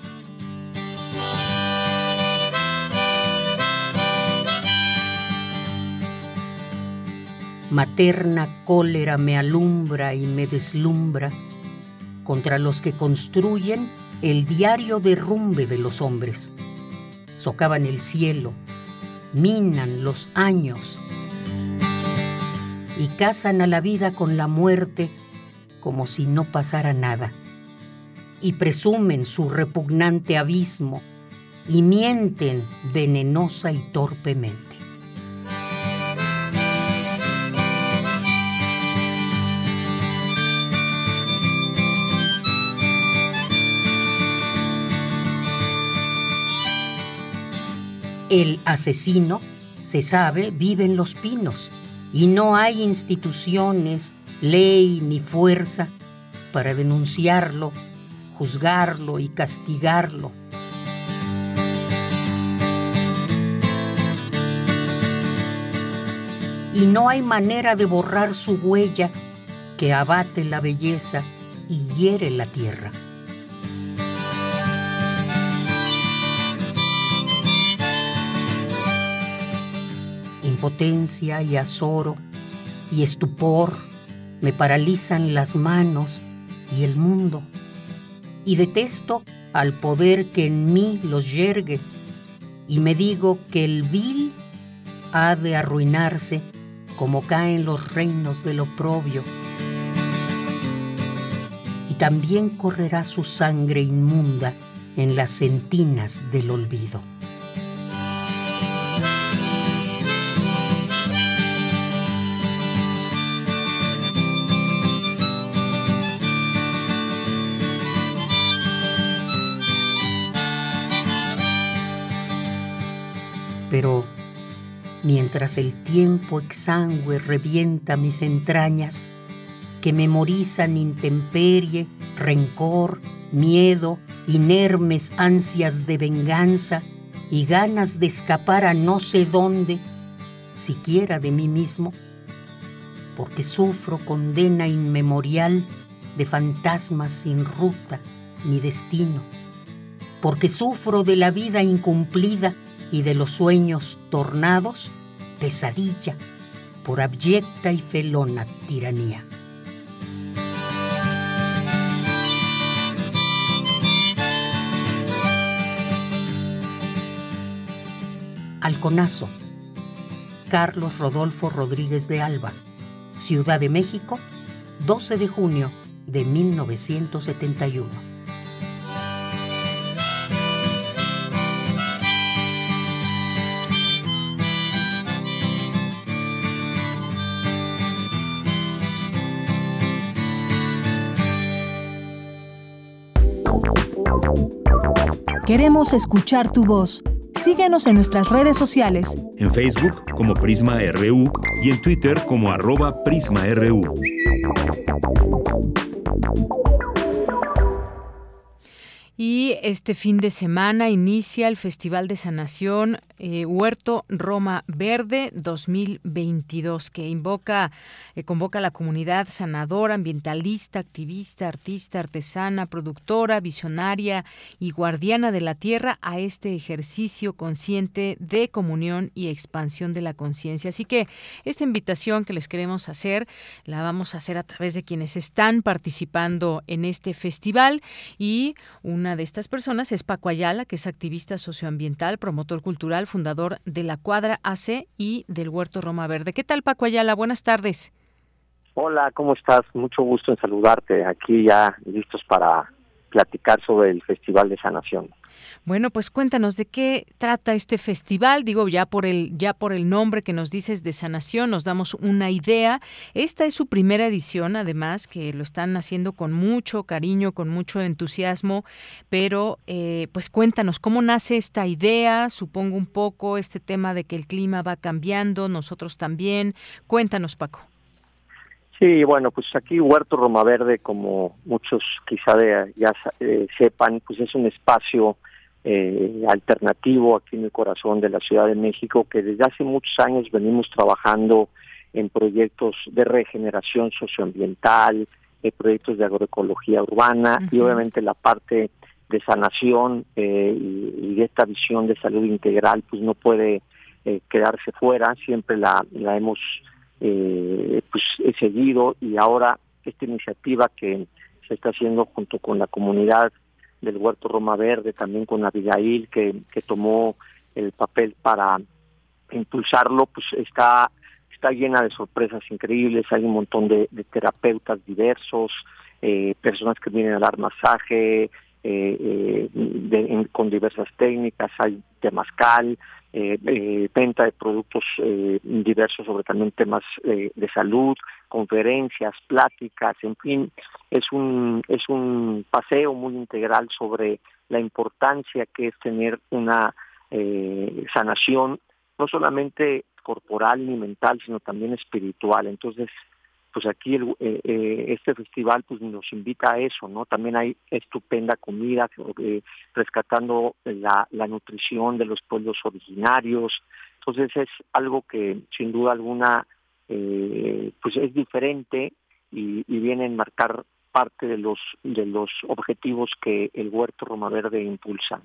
Materna cólera me alumbra y me deslumbra contra los que construyen el diario derrumbe de los hombres. Socavan el cielo, minan los años y cazan a la vida con la muerte como si no pasara nada. Y presumen su repugnante abismo y mienten venenosa y torpemente. El asesino, se sabe, vive en los pinos y no hay instituciones, ley ni fuerza para denunciarlo, juzgarlo y castigarlo. Y no hay manera de borrar su huella que abate la belleza y hiere la tierra. Impotencia y azoro y estupor me paralizan las manos y el mundo, y detesto al poder que en mí los yergue, y me digo que el vil ha de arruinarse como caen los reinos del oprobio, y también correrá su sangre inmunda en las sentinas del olvido. Mientras el tiempo exangüe revienta mis entrañas, que memorizan intemperie, rencor, miedo, inermes ansias de venganza y ganas de escapar a no sé dónde, siquiera de mí mismo, porque sufro condena inmemorial de fantasmas sin ruta ni destino, porque sufro de la vida incumplida y de los sueños tornados, pesadilla por abyecta y felona tiranía. Alconazo, Carlos Rodolfo Rodríguez de Alba, Ciudad de México, 12 de junio de 1971. Queremos escuchar tu voz. Síguenos en nuestras redes sociales. En Facebook como Prisma RU y en Twitter como arroba PrismaRU. Y este fin de semana inicia el Festival de Sanación eh, Huerto Roma Verde 2022, que invoca, eh, convoca a la comunidad sanadora, ambientalista, activista, artista, artesana, productora, visionaria y guardiana de la tierra a este ejercicio consciente de comunión y expansión de la conciencia. Así que esta invitación que les queremos hacer la vamos a hacer a través de quienes están participando en este festival y una de estas personas es Paco Ayala, que es activista socioambiental, promotor cultural, fundador de la Cuadra AC y del Huerto Roma Verde. ¿Qué tal, Paco Ayala? Buenas tardes. Hola, ¿cómo estás? Mucho gusto en saludarte. Aquí ya listos para platicar sobre el Festival de Sanación. Bueno, pues cuéntanos de qué trata este festival. Digo, ya por el ya por el nombre que nos dices de sanación nos damos una idea. Esta es su primera edición, además que lo están haciendo con mucho cariño, con mucho entusiasmo. Pero, eh, pues cuéntanos cómo nace esta idea. Supongo un poco este tema de que el clima va cambiando, nosotros también. Cuéntanos, Paco. Sí, bueno, pues aquí Huerto Roma Verde, como muchos quizá ya eh, sepan, pues es un espacio eh, alternativo aquí en el corazón de la Ciudad de México que desde hace muchos años venimos trabajando en proyectos de regeneración socioambiental, eh, proyectos de agroecología urbana y obviamente la parte de sanación eh, y, de esta visión de salud integral pues no puede eh, quedarse fuera, siempre la, la hemos eh, pues he seguido y ahora esta iniciativa que se está haciendo junto con la comunidad del Huerto Roma Verde, también con Abigail, que, que tomó el papel para impulsarlo, pues está está llena de sorpresas increíbles, hay un montón de, terapeutas diversos, eh, personas que vienen a dar masaje, eh, eh, con diversas técnicas, hay temazcal, eh, eh, venta de productos eh, diversos sobre también temas de salud, conferencias, pláticas, en fin, es un es un paseo muy integral sobre la importancia que es tener una sanación no solamente corporal ni mental, sino también espiritual. Entonces, pues aquí el, eh, eh, este festival pues nos invita a eso, ¿no? También hay estupenda comida, eh, rescatando la, la nutrición de los pueblos originarios. Entonces es algo que sin duda alguna eh, pues es diferente y, y viene a enmarcar parte de los de los objetivos que el Huerto Roma Verde impulsa.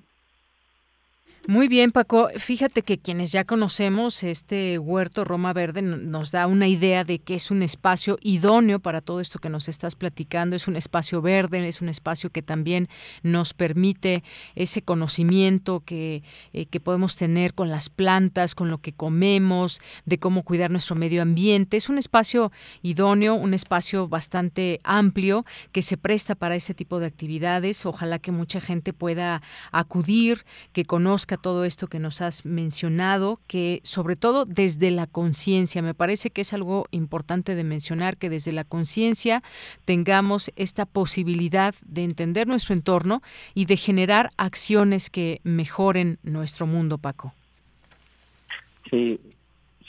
Muy bien, Paco. Fíjate que quienes ya conocemos este huerto Roma Verde nos da una idea de que es un espacio idóneo para todo esto que nos estás platicando. Es un espacio verde, es un espacio que también nos permite ese conocimiento que, eh, que podemos tener con las plantas, con lo que comemos, de cómo cuidar nuestro medio ambiente. Es un espacio idóneo, un espacio bastante amplio que se presta para este tipo de actividades. Ojalá que mucha gente pueda acudir, que conozca todo esto que nos has mencionado, que sobre todo desde la conciencia, me parece que es algo importante de mencionar, que desde la conciencia tengamos esta posibilidad de entender nuestro entorno y de generar acciones que mejoren nuestro mundo, Paco. Sí,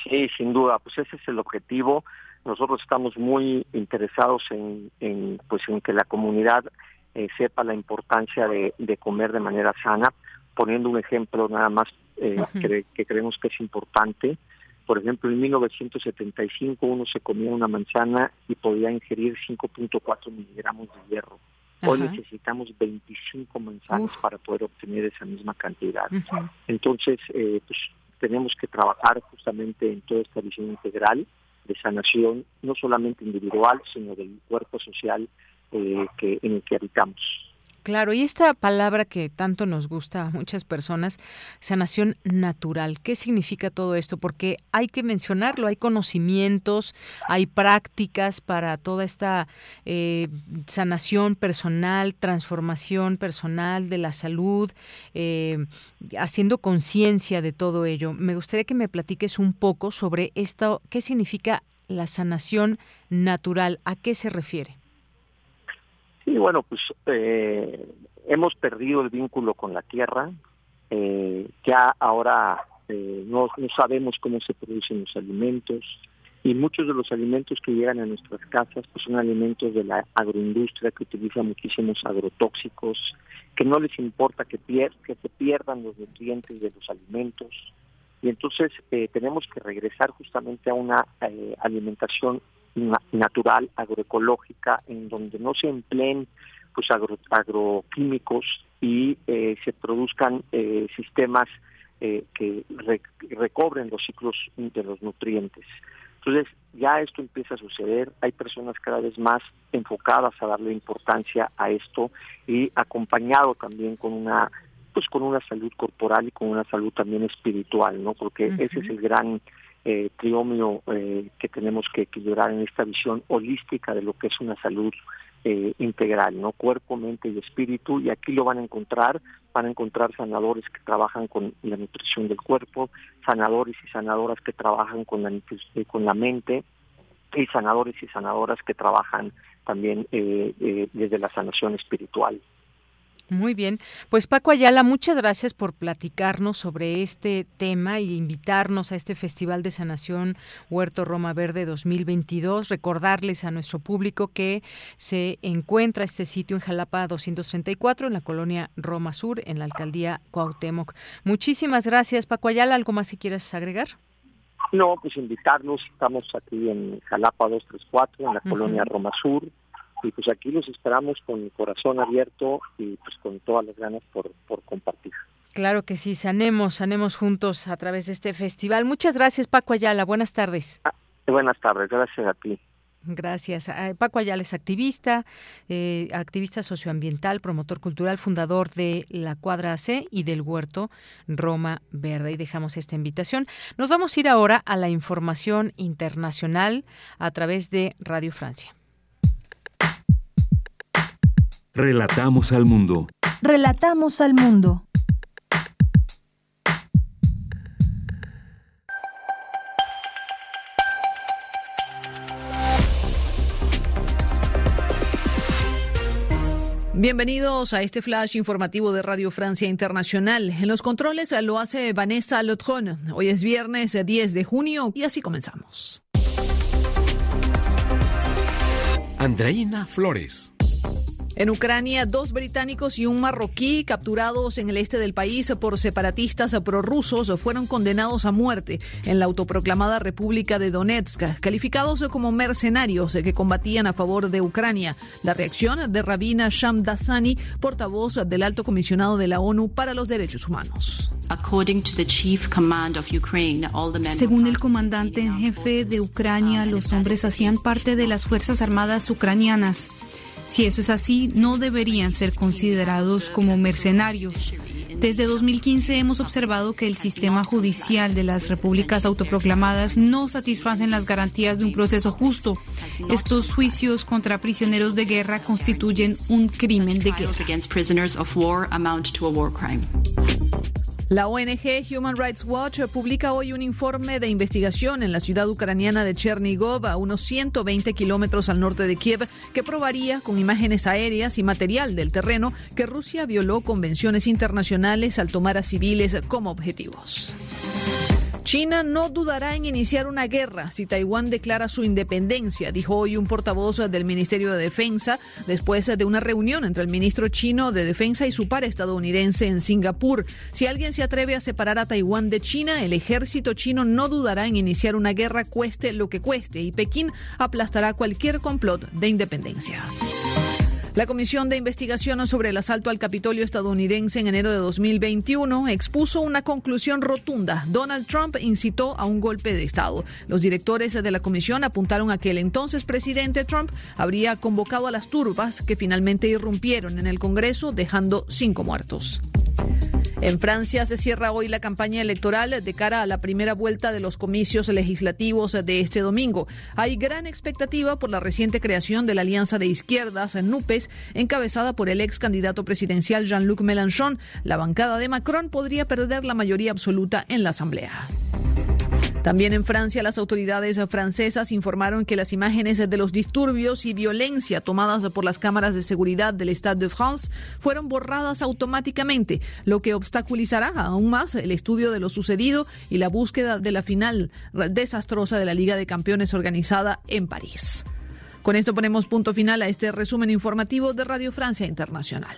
Sí, sin duda, pues ese es el objetivo. Nosotros estamos muy interesados en, pues en que la comunidad eh, sepa la importancia de, comer de manera sana. Poniendo un ejemplo nada más eh, que, que, creemos que es importante. Por ejemplo, en 1975 uno se comía una manzana y podía ingerir 5.4 miligramos de hierro. Hoy necesitamos 25 manzanas para poder obtener esa misma cantidad. Entonces, eh, pues tenemos que trabajar justamente en toda esta visión integral de sanación, no solamente individual, sino del cuerpo social eh, que, en el que habitamos. Claro, y esta palabra que tanto nos gusta a muchas personas, sanación natural, ¿qué significa todo esto? Porque hay que mencionarlo, hay conocimientos, hay prácticas para toda esta eh, sanación personal, transformación personal de la salud, eh, haciendo conciencia de todo ello. Me gustaría que me platiques un poco sobre esto, qué significa la sanación natural, ¿a qué se refiere? Sí, bueno, pues eh, hemos perdido el vínculo con la tierra. Eh, ya ahora eh, no, sabemos cómo se producen los alimentos y muchos de los alimentos que llegan a nuestras casas pues son alimentos de la agroindustria que utiliza muchísimos agrotóxicos, que no les importa que, pier que se pierdan los nutrientes de los alimentos. Y entonces tenemos que regresar justamente a una alimentación natural, agroecológica, en donde no se empleen pues agroquímicos y eh, se produzcan eh, sistemas eh, que recobren los ciclos de los nutrientes. Entonces ya esto empieza a suceder, hay personas cada vez más enfocadas a darle importancia a esto y acompañado también con una pues con una salud corporal y con una salud también espiritual, ¿no? Porque ese es el gran eh, triomio eh, que tenemos que equilibrar en esta visión holística de lo que es una salud eh, integral, no cuerpo, mente y espíritu, y aquí lo van a encontrar, van a encontrar sanadores que trabajan con la nutrición del cuerpo, sanadores y sanadoras que trabajan con la, eh, con la mente, y sanadores y sanadoras que trabajan también eh, desde la sanación espiritual. Muy bien. Pues Paco Ayala, muchas gracias por platicarnos sobre este tema y invitarnos a este Festival de Sanación Huerto Roma Verde 2022. Recordarles a nuestro público que se encuentra este sitio en Jalapa 234, en la colonia Roma Sur, en la alcaldía Cuauhtémoc. Muchísimas gracias, Paco Ayala. ¿Algo más si quieres agregar? No, pues invitarnos. Estamos aquí en Jalapa 234, en la colonia Roma Sur y pues aquí los esperamos con el corazón abierto y pues con todas las ganas por, por compartir. Claro que sí, sanemos, sanemos juntos a través de este festival. Muchas gracias Paco Ayala, buenas tardes. Ah, buenas tardes, gracias a ti. Gracias. Ah, Paco Ayala es activista, eh, activista socioambiental, promotor cultural, fundador de la Cuadra AC y del Huerto Roma Verde. Y dejamos esta invitación. Nos vamos a ir ahora a la información internacional a través de Radio Francia. Relatamos al mundo. Relatamos al mundo. Bienvenidos a este flash informativo de Radio Francia Internacional. En los controles lo hace Vanessa Lotron. Hoy es viernes 10 de junio y así comenzamos. Andreina Flores. En Ucrania, dos británicos y un marroquí capturados en el este del país por separatistas prorrusos fueron condenados a muerte en la autoproclamada República de Donetsk, calificados como mercenarios que combatían a favor de Ucrania. La reacción de Rabina Shamdasani, portavoz del alto comisionado de la ONU para los Derechos Humanos. Según el comandante en jefe de Ucrania, los hombres hacían parte de las Fuerzas Armadas ucranianas. Si eso es así, no deberían ser considerados como mercenarios. Desde 2015 hemos observado que el sistema judicial de las repúblicas autoproclamadas no satisfacen las garantías de un proceso justo. Estos juicios contra prisioneros de guerra constituyen un crimen de guerra. La ONG Human Rights Watch publica hoy un informe de investigación en la ciudad ucraniana de Chernigov, a unos 120 kilómetros al norte de Kiev, que probaría con imágenes aéreas y material del terreno que Rusia violó convenciones internacionales al tomar a civiles como objetivos. China no dudará en iniciar una guerra si Taiwán declara su independencia, dijo hoy un portavoz del Ministerio de Defensa después de una reunión entre el ministro chino de Defensa y su par estadounidense en Singapur. Si alguien se atreve a separar a Taiwán de China, el ejército chino no dudará en iniciar una guerra cueste lo que cueste y Pekín aplastará cualquier complot de independencia. La Comisión de Investigación sobre el asalto al Capitolio estadounidense en enero de 2021 expuso una conclusión rotunda. Donald Trump incitó a un golpe de Estado. Los directores de la comisión apuntaron a que el entonces presidente Trump habría convocado a las turbas que finalmente irrumpieron en el Congreso, dejando cinco muertos. En Francia se cierra hoy la campaña electoral de cara a la primera vuelta de los comicios legislativos de este domingo. Hay gran expectativa por la reciente creación de la Alianza de Izquierdas, NUPES, encabezada por el ex candidato presidencial Jean-Luc Mélenchon. La bancada de Macron podría perder la mayoría absoluta en la Asamblea. También en Francia, las autoridades francesas informaron que las imágenes de los disturbios y violencia tomadas por las cámaras de seguridad del Stade de France fueron borradas automáticamente, lo que obstaculizará aún más el estudio de lo sucedido y la búsqueda de la final desastrosa de la Liga de Campeones organizada en París. Con esto ponemos punto final a este resumen informativo de Radio Francia Internacional.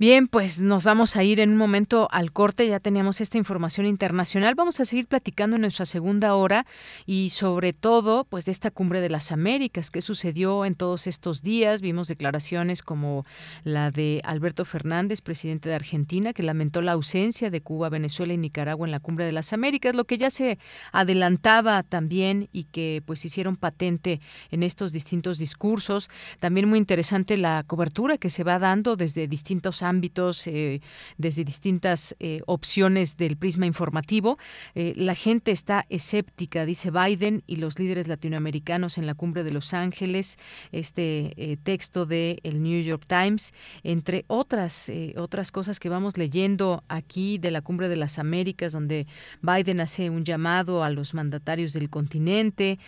Bien, pues nos vamos a ir en un momento al corte. Ya teníamos esta información internacional. Vamos a seguir platicando en nuestra segunda hora y sobre todo, pues de esta cumbre de las Américas, qué sucedió en todos estos días. Vimos declaraciones como la de Alberto Fernández, presidente de Argentina, que lamentó la ausencia de Cuba, Venezuela y Nicaragua en la cumbre de las Américas, lo que ya se adelantaba también y que pues hicieron patente en estos distintos discursos. También muy interesante la cobertura que se va dando desde distintos ámbitos, eh, desde distintas eh, opciones del prisma informativo. Eh, la gente está escéptica, dice Biden y los líderes latinoamericanos en la cumbre de Los Ángeles, este texto de el New York Times, entre otras, otras cosas que vamos leyendo aquí de la cumbre de las Américas, donde Biden hace un llamado a los mandatarios del continente,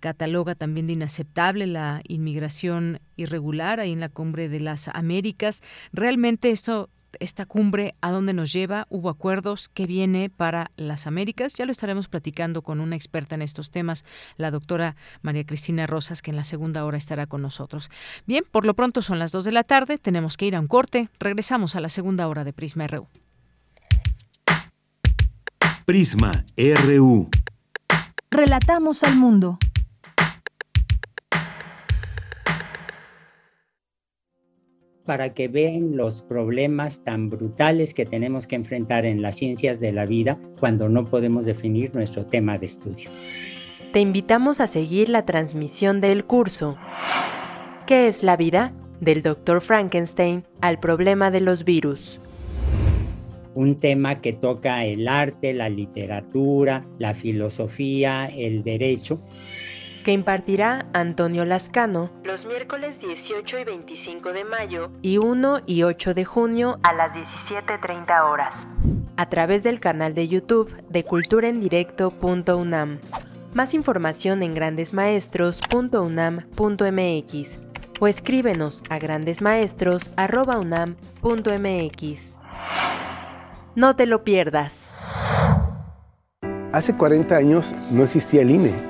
cataloga también de inaceptable la inmigración irregular ahí en la cumbre de las Américas. Realmente esto esta cumbre a dónde nos lleva, hubo acuerdos, qué viene para las Américas. Ya lo estaremos platicando con una experta en estos temas, la doctora María Cristina Rosas, que en la segunda hora estará con nosotros. Bien, por lo pronto son las dos de la tarde, tenemos que ir a un corte, regresamos a la segunda hora de Prisma RU. Prisma RU. Relatamos al mundo. Para que vean los problemas tan brutales que tenemos que enfrentar en las ciencias de la vida cuando no podemos definir nuestro tema de estudio. Te invitamos a seguir la transmisión del curso ¿Qué es la vida? del Dr. Frankenstein al problema de los virus. Un tema que toca el arte, la literatura, la filosofía, el derecho que impartirá Antonio Lascano los miércoles 18 y 25 de mayo y 1 y 8 de junio a las 17.30 horas, a través del canal de YouTube de culturaendirecto.unam. Más información en grandesmaestros.unam.mx o escríbenos a grandesmaestros.unam.mx. No te lo pierdas. Hace 40 años no existía el INE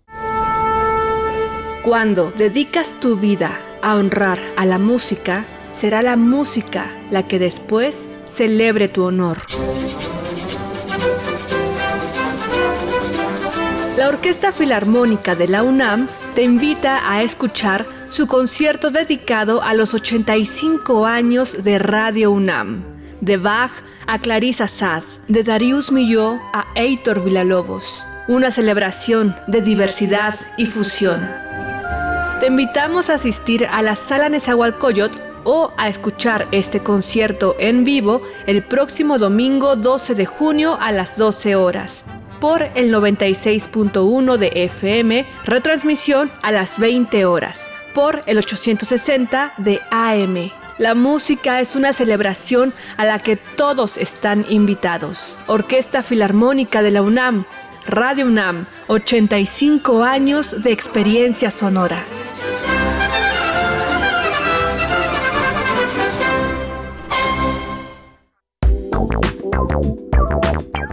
Cuando dedicas tu vida a honrar a la música, será la música la que después celebre tu honor. La Orquesta Filarmónica de la UNAM te invita a escuchar su concierto dedicado a los 85 años de Radio UNAM, de Bach a Clarissa Sad, de Darius Milhaud a Heitor Villalobos, una celebración de diversidad y fusión. Te invitamos a asistir a la Sala Nezahualcóyotl o a escuchar este concierto en vivo el próximo domingo 12 de junio a las 12 horas por el 96.1 de FM, retransmisión a las 20 horas por el 860 de AM. La música es una celebración a la que todos están invitados. Orquesta Filarmónica de la UNAM, Radio UNAM, 85 años de experiencia sonora.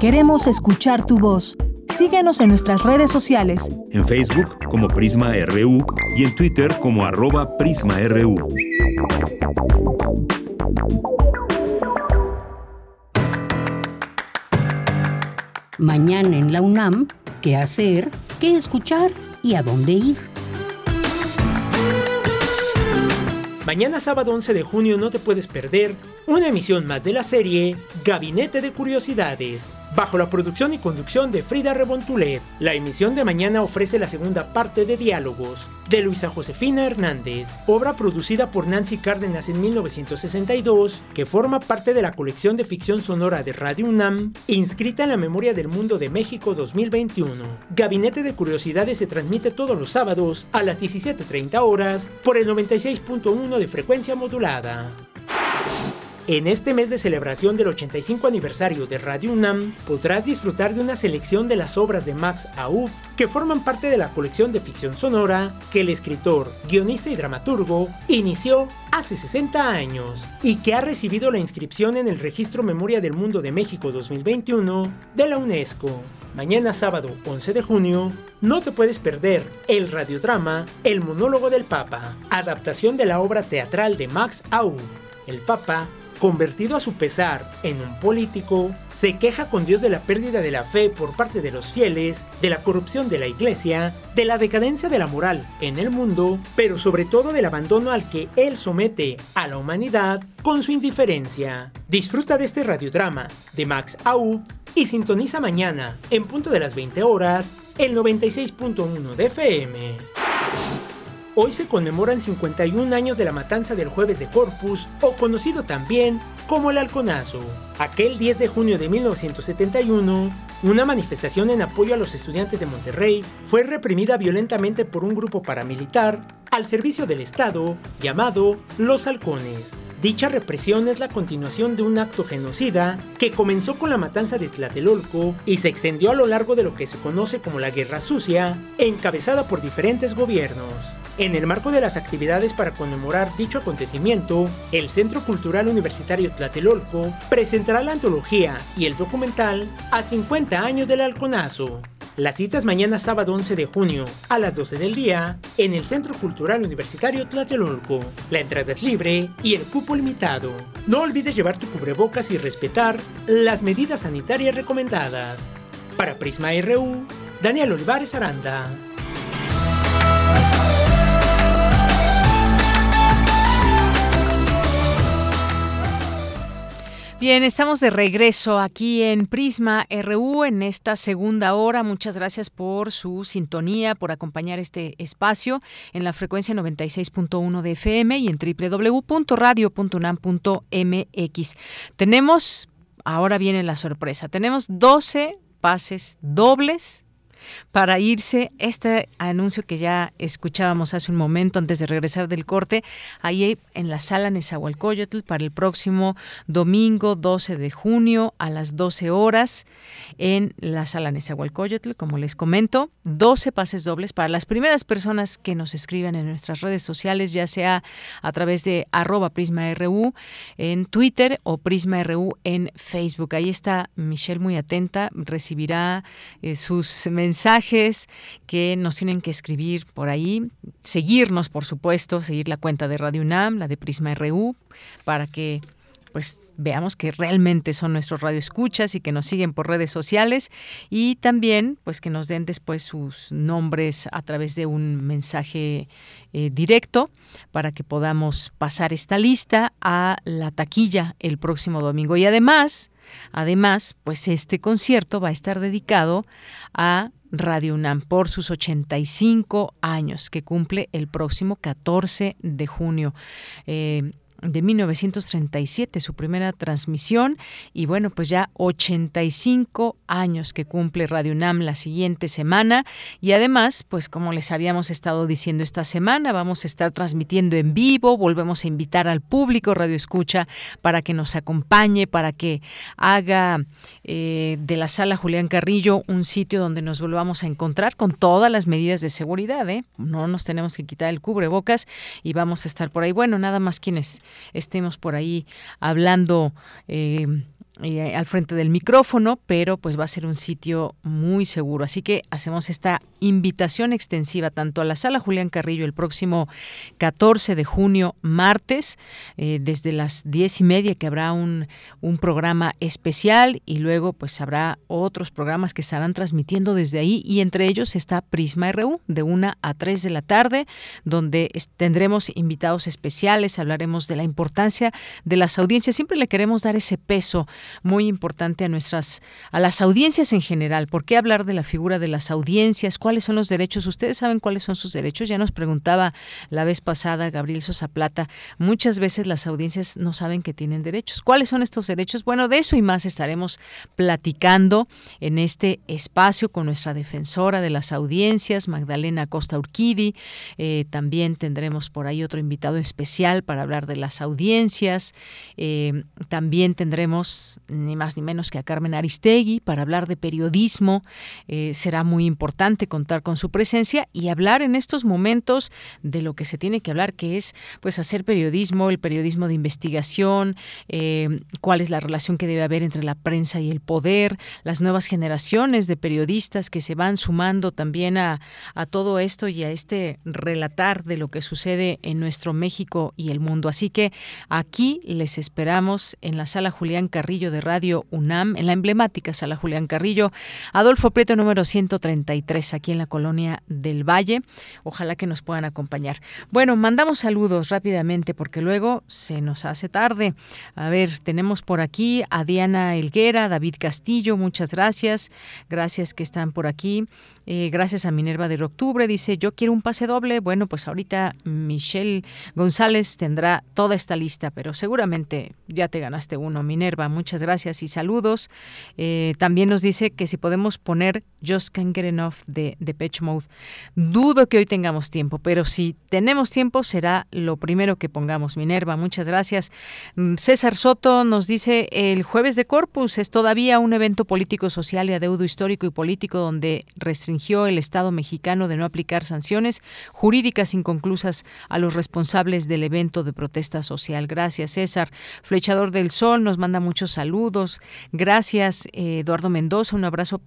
Queremos escuchar tu voz. Síguenos en nuestras redes sociales. En Facebook como Prisma RU y en Twitter como arroba PrismaRU. Mañana en la UNAM, ¿qué hacer? ¿Qué escuchar? ¿Y a dónde ir? Mañana sábado 11 de junio no te puedes perder una emisión más de la serie Gabinete de Curiosidades bajo la producción y conducción de Frida Rebontulet. La emisión de mañana ofrece la segunda parte de Diálogos de Luisa Josefina Hernández, obra producida por Nancy Cárdenas en 1962, que forma parte de la colección de ficción sonora de Radio UNAM, inscrita en la Memoria del Mundo de México 2021. Gabinete de Curiosidades se transmite todos los sábados a las 17.30 horas por el 96.1 de frecuencia modulada. En este mes de celebración del 85 aniversario de Radio UNAM, podrás disfrutar de una selección de las obras de Max Aub que forman parte de la colección de ficción sonora que el escritor, guionista y dramaturgo inició hace 60 años y que ha recibido la inscripción en el Registro Memoria del Mundo de México 2021 de la UNESCO. Mañana sábado 11 de junio, no te puedes perder el radiodrama El monólogo del Papa, adaptación de la obra teatral de Max Aub. El Papa convertido a su pesar en un político, se queja con Dios de la pérdida de la fe por parte de los fieles, de la corrupción de la iglesia, de la decadencia de la moral en el mundo, pero sobre todo del abandono al que él somete a la humanidad con su indiferencia. Disfruta de este radiodrama de Max Au y sintoniza mañana, en punto de las 20 horas, el 96.1 de FM. Hoy se conmemoran 51 años de la matanza del jueves de Corpus, o conocido también como el Halconazo. Aquel 10 de junio de 1971, una manifestación en apoyo a los estudiantes de Monterrey fue reprimida violentamente por un grupo paramilitar al servicio del Estado llamado Los Halcones. Dicha represión es la continuación de un acto genocida que comenzó con la matanza de Tlatelolco y se extendió a lo largo de lo que se conoce como la Guerra Sucia, encabezada por diferentes gobiernos. En el marco de las actividades para conmemorar dicho acontecimiento, el Centro Cultural Universitario Tlatelolco presentará la antología y el documental a 50 años del halconazo. Las citas mañana sábado 11 de junio a las 12 del día en el Centro Cultural Universitario Tlatelolco. La entrada es libre y el cupo limitado. No olvides llevar tu cubrebocas y respetar las medidas sanitarias recomendadas. Para Prisma RU, Daniel Olivares Aranda. Bien, estamos de regreso aquí en Prisma RU en esta segunda hora. Muchas gracias por su sintonía, por acompañar este espacio en la frecuencia 96.1 de FM y en www.radio.unam.mx. Tenemos, ahora viene la sorpresa, tenemos 12 pases dobles para irse, este anuncio que ya escuchábamos hace un momento antes de regresar del corte, ahí en la sala Nezahualcóyotl para el próximo domingo 12 de junio a las 12 horas en la sala Nezahualcóyotl, como les comento, 12 pases dobles para las primeras personas que nos escriban en nuestras redes sociales, ya sea a través de arroba prisma.ru en Twitter o prisma.ru en Facebook. Ahí está Michelle muy atenta, recibirá eh, sus mensajes mensajes que nos tienen que escribir por ahí, seguirnos, por supuesto, seguir la cuenta de Radio UNAM, la de Prisma RU, para que pues veamos que realmente son nuestros radioescuchas y que nos siguen por redes sociales y también pues que nos den después sus nombres a través de un mensaje eh, directo para que podamos pasar esta lista a la taquilla el próximo domingo. Y además además pues este concierto va a estar dedicado a Radio UNAM por sus 85 años que cumple el próximo 14 de junio. Eh, de 1937, su primera transmisión, y bueno, pues ya 85 años que cumple Radio UNAM la siguiente semana, y además, pues como les habíamos estado diciendo esta semana, vamos a estar transmitiendo en vivo, volvemos a invitar al público Radio Escucha para que nos acompañe, para que haga eh, de la sala Julián Carrillo un sitio donde nos volvamos a encontrar con todas las medidas de seguridad, ¿eh? no nos tenemos que quitar el cubrebocas y vamos a estar por ahí. Bueno, nada más quienes estemos por ahí hablando. Eh, eh, al frente del micrófono, pero pues va a ser un sitio muy seguro. Así que hacemos esta invitación extensiva tanto a la sala Julián Carrillo el próximo 14 de junio, martes, eh, desde las diez y media que habrá un, un programa especial y luego pues habrá otros programas que estarán transmitiendo desde ahí y entre ellos está Prisma RU de una a 3 de la tarde, donde tendremos invitados especiales, hablaremos de la importancia de las audiencias. Siempre le queremos dar ese peso muy importante a nuestras, a las audiencias en general. ¿Por qué hablar de la figura de las audiencias? ¿Cuáles son los derechos? ¿Ustedes saben cuáles son sus derechos? Ya nos preguntaba la vez pasada Gabriel Sosa Plata. Muchas veces las audiencias no saben que tienen derechos. ¿Cuáles son estos derechos? Bueno, de eso y más estaremos platicando en este espacio con nuestra defensora de las audiencias, Magdalena Costa Urquidi. Eh, también tendremos por ahí otro invitado especial para hablar de las audiencias. Eh, también tendremos ni más ni menos que a Carmen Aristegui para hablar de periodismo. Eh, será muy importante contar con su presencia y hablar en estos momentos de lo que se tiene que hablar, que es pues hacer periodismo, el periodismo de investigación, eh, cuál es la relación que debe haber entre la prensa y el poder, las nuevas generaciones de periodistas que se van sumando también a, a todo esto y a este relatar de lo que sucede en nuestro México y el mundo. Así que aquí les esperamos en la sala Julián Carrillo de Radio UNAM, en la emblemática Sala Julián Carrillo, Adolfo Prieto número 133, aquí en la colonia del Valle. Ojalá que nos puedan acompañar. Bueno, mandamos saludos rápidamente porque luego se nos hace tarde. A ver, tenemos por aquí a Diana Elguera, David Castillo, muchas gracias. Gracias que están por aquí. Eh, gracias a Minerva de Octubre, dice, yo quiero un pase doble. Bueno, pues ahorita Michelle González tendrá toda esta lista, pero seguramente ya te ganaste uno, Minerva. Muchas gracias y saludos. Eh, también nos dice que si podemos poner Just Can't Get Enough de, de Pitch Mode. Dudo que hoy tengamos tiempo, pero si tenemos tiempo será lo primero que pongamos. Minerva, muchas gracias. Mm, César Soto nos dice el jueves de Corpus es todavía un evento político, social y adeudo histórico y político donde restringió el Estado mexicano de no aplicar sanciones jurídicas inconclusas a los responsables del evento de protesta social. Gracias, César. Flechador del Sol nos manda muchos saludos. Gracias, eh, Eduardo Mendoza. Un abrazo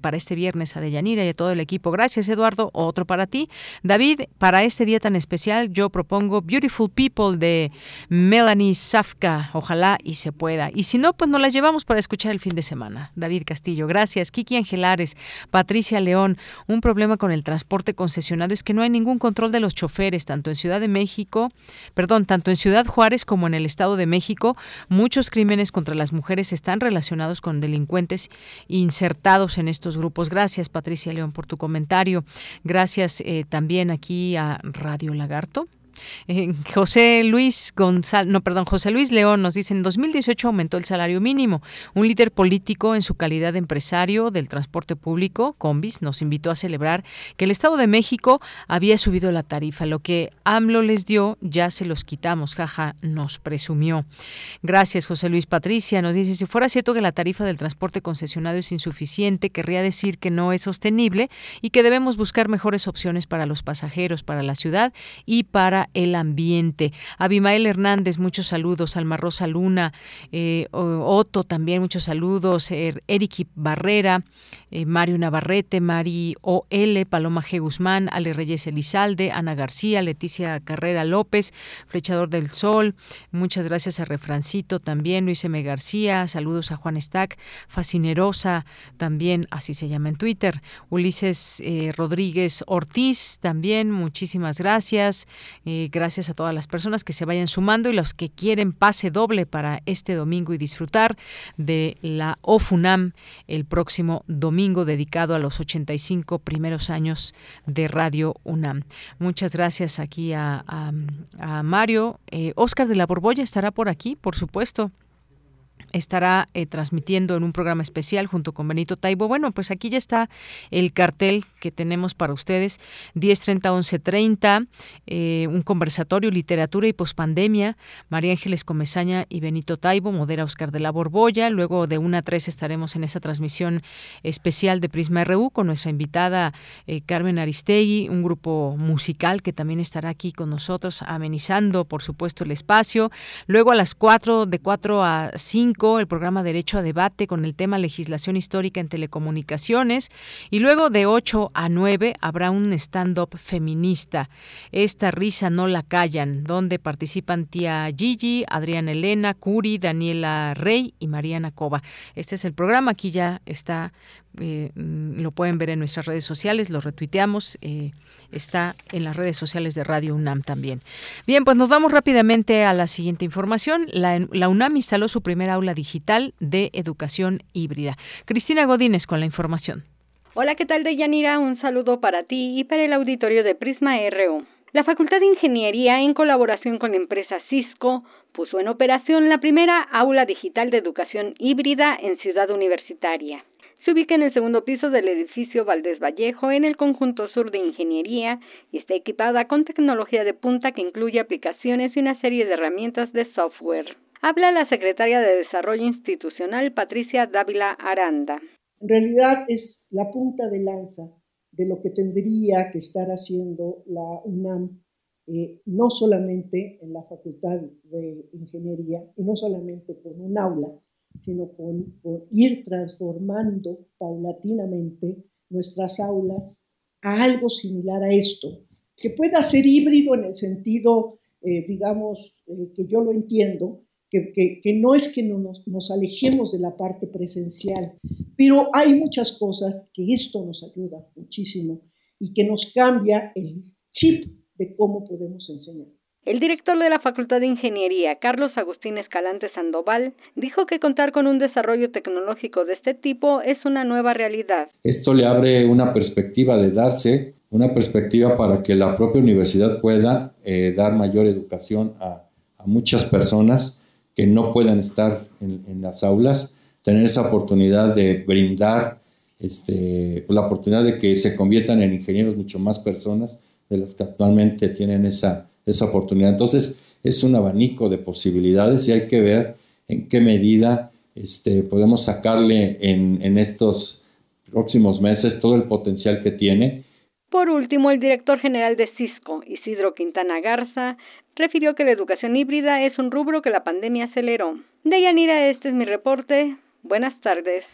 para este viernes a Deyanira y a todo el equipo. Gracias, Eduardo. Otro para ti. David, para este día tan especial, yo propongo Beautiful People de Melanie Safka. Ojalá y se pueda. Y si no, pues nos la llevamos para escuchar el fin de semana. David Castillo, gracias. Kiki Angelares, Patricia León. Un problema con el transporte concesionado es que no hay ningún control de los choferes, tanto en Ciudad de México, perdón, tanto en Ciudad Juárez como en el Estado de México. Muchos crímenes contra las mujeres están relacionados con delincuentes insertados en estos grupos. Gracias, Patricia León, por tu comentario. Gracias eh, también aquí a Radio Lagarto eh, José Luis González, no, perdón, José Luis León nos dice, en 2018 aumentó el salario mínimo. Un líder político en su calidad de empresario del transporte público, Combis, nos invitó a celebrar que el Estado de México había subido la tarifa. Lo que AMLO les dio, ya se los quitamos, jaja, nos presumió. Gracias, José Luis Patricia. Nos dice, si fuera cierto que la tarifa del transporte concesionado es insuficiente, querría decir que no es sostenible y que debemos buscar mejores opciones para los pasajeros, para la ciudad y para el ambiente. Abimael Hernández, muchos saludos. Alma Rosa Luna, eh, Otto también, muchos saludos. Er, Barrera, eh, Mario Navarrete, Mari O.L., Paloma G. Guzmán, Ale Reyes Elizalde, Ana García, Leticia Carrera López, Flechador del Sol. Muchas gracias a Refrancito también, Luis M. García. Saludos a Juan Stack, Fascinerosa también, así se llama en Twitter. Ulises eh, Rodríguez Ortiz también, muchísimas gracias. Gracias a todas las personas que se vayan sumando y los que quieren pase doble para este domingo y disfrutar de la OFUNAM el próximo domingo dedicado a los 85 primeros años de Radio UNAM. Muchas gracias aquí a, Mario. Eh, Oscar de la Borbolla estará por aquí, por supuesto estará eh, transmitiendo en un programa especial junto con Benito Taibo. Bueno, pues aquí ya está el cartel que tenemos para ustedes, 10.30, 11.30, eh, un conversatorio, literatura y pospandemia, María Ángeles Comezaña y Benito Taibo, modera Oscar de la Borbolla, luego de 1 a 3 estaremos en esa transmisión especial de Prisma RU con nuestra invitada eh, Carmen Aristegui, un grupo musical que también estará aquí con nosotros amenizando, por supuesto, el espacio. Luego a las 4, de 4 a 5, el programa Derecho a Debate con el tema Legislación Histórica en Telecomunicaciones y luego de 8 a 9 habrá un stand-up feminista. Esta risa no la callan, donde participan tía Gigi, Adriana Elena, Curi, Daniela Rey y Mariana Cova. Este es el programa, aquí ya está eh, mm, lo pueden ver en nuestras redes sociales, lo retuiteamos, eh, está en las redes sociales de Radio UNAM también. Bien, pues nos vamos rápidamente a la siguiente información. La, UNAM instaló su primera aula digital de educación híbrida. Cristina Godínez con la información. Hola, ¿qué tal, Deyanira? Un saludo para ti y para el auditorio de Prisma RU. La Facultad de Ingeniería, en colaboración con la empresa Cisco, puso en operación la primera aula digital de educación híbrida en Ciudad Universitaria se ubica en el segundo piso del edificio Valdés Vallejo, en el conjunto sur de ingeniería, y está equipada con tecnología de punta que incluye aplicaciones y una serie de herramientas de software. Habla la secretaria de Desarrollo Institucional, Patricia Dávila Aranda. En realidad es la punta de lanza de lo que tendría que estar haciendo la UNAM, eh, no solamente en la Facultad de Ingeniería y no solamente con un aula, sino con, ir transformando paulatinamente nuestras aulas a algo similar a esto, que pueda ser híbrido en el sentido, eh, digamos, eh, que yo lo entiendo, que, que, no es que no nos, nos, alejemos de la parte presencial, pero hay muchas cosas que esto nos ayuda muchísimo y que nos cambia el chip de cómo podemos enseñar. El director de la Facultad de Ingeniería, Carlos Agustín Escalante Sandoval, dijo que contar con un desarrollo tecnológico de este tipo es una nueva realidad. Esto le abre una perspectiva de darse, una perspectiva para que la propia universidad pueda eh, dar mayor educación a, muchas personas que no puedan estar en, las aulas, tener esa oportunidad de brindar este, la oportunidad de que se conviertan en ingenieros mucho más personas de las que actualmente tienen esa esa oportunidad. Entonces, es un abanico de posibilidades y hay que ver en qué medida este, podemos sacarle en, en estos próximos meses todo el potencial que tiene. Por último, el director general de Cisco, Isidro Quintana Garza, refirió que la educación híbrida es un rubro que la pandemia aceleró. Deyanira, este es mi reporte. Buenas tardes.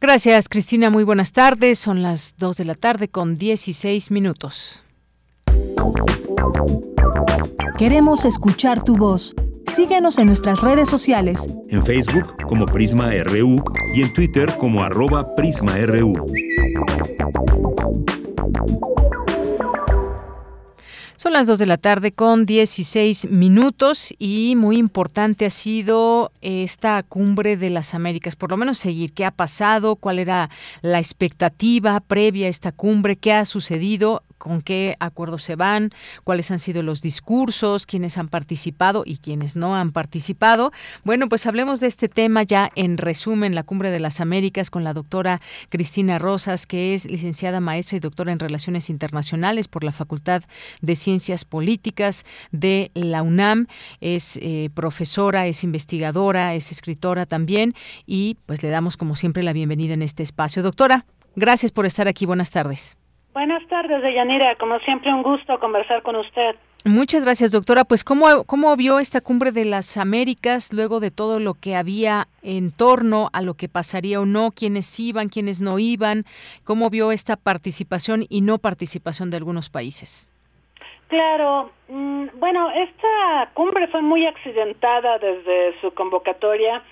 Gracias, Cristina. Muy buenas tardes. Son las 2 de la tarde con 16 minutos. Queremos escuchar tu voz. Síguenos en nuestras redes sociales. En Facebook como Prisma RU y en Twitter como arroba PrismaRU. Son las 2 de la tarde con 16 minutos y muy importante ha sido esta cumbre de las Américas, por lo menos seguir qué ha pasado, cuál era la expectativa previa a esta cumbre, qué ha sucedido con qué acuerdos se van, cuáles han sido los discursos, quiénes han participado y quiénes no han participado. Bueno, pues hablemos de este tema ya en resumen, la Cumbre de las Américas con la doctora Cristina Rosas, que es licenciada maestra y doctora en Relaciones Internacionales por la Facultad de Ciencias Políticas de la UNAM. Es eh, profesora, es investigadora, es escritora también y pues le damos como siempre la bienvenida en este espacio. Doctora, gracias por estar aquí. Buenas tardes. Buenas tardes, Deyanira. Como siempre, un gusto conversar con usted. Muchas gracias, doctora. Pues, ¿cómo, ¿cómo vio esta cumbre de las Américas luego de todo lo que había en torno a lo que pasaría o no, quiénes iban, quiénes no iban? ¿Cómo vio esta participación y no participación de algunos países? Claro, mm, bueno, esta cumbre fue muy accidentada desde su convocatoria.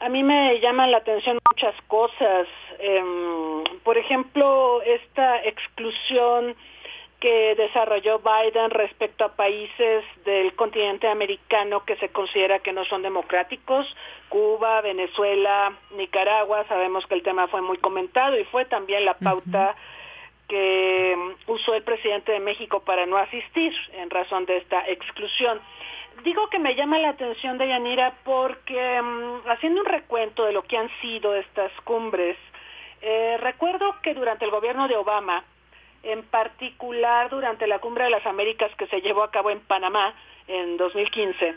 A mí me llaman la atención muchas cosas. Em, por ejemplo, esta exclusión que desarrolló Biden respecto a países del continente americano que se considera que no son democráticos, Cuba, Venezuela, Nicaragua, sabemos que el tema fue muy comentado y fue también la pauta que usó el presidente de México para no asistir en razón de esta exclusión. Digo que me llama la atención de Yanira porque mm, haciendo un recuento de lo que han sido estas cumbres, eh, recuerdo que durante el gobierno de Obama, en particular durante la Cumbre de las Américas que se llevó a cabo en Panamá en 2015,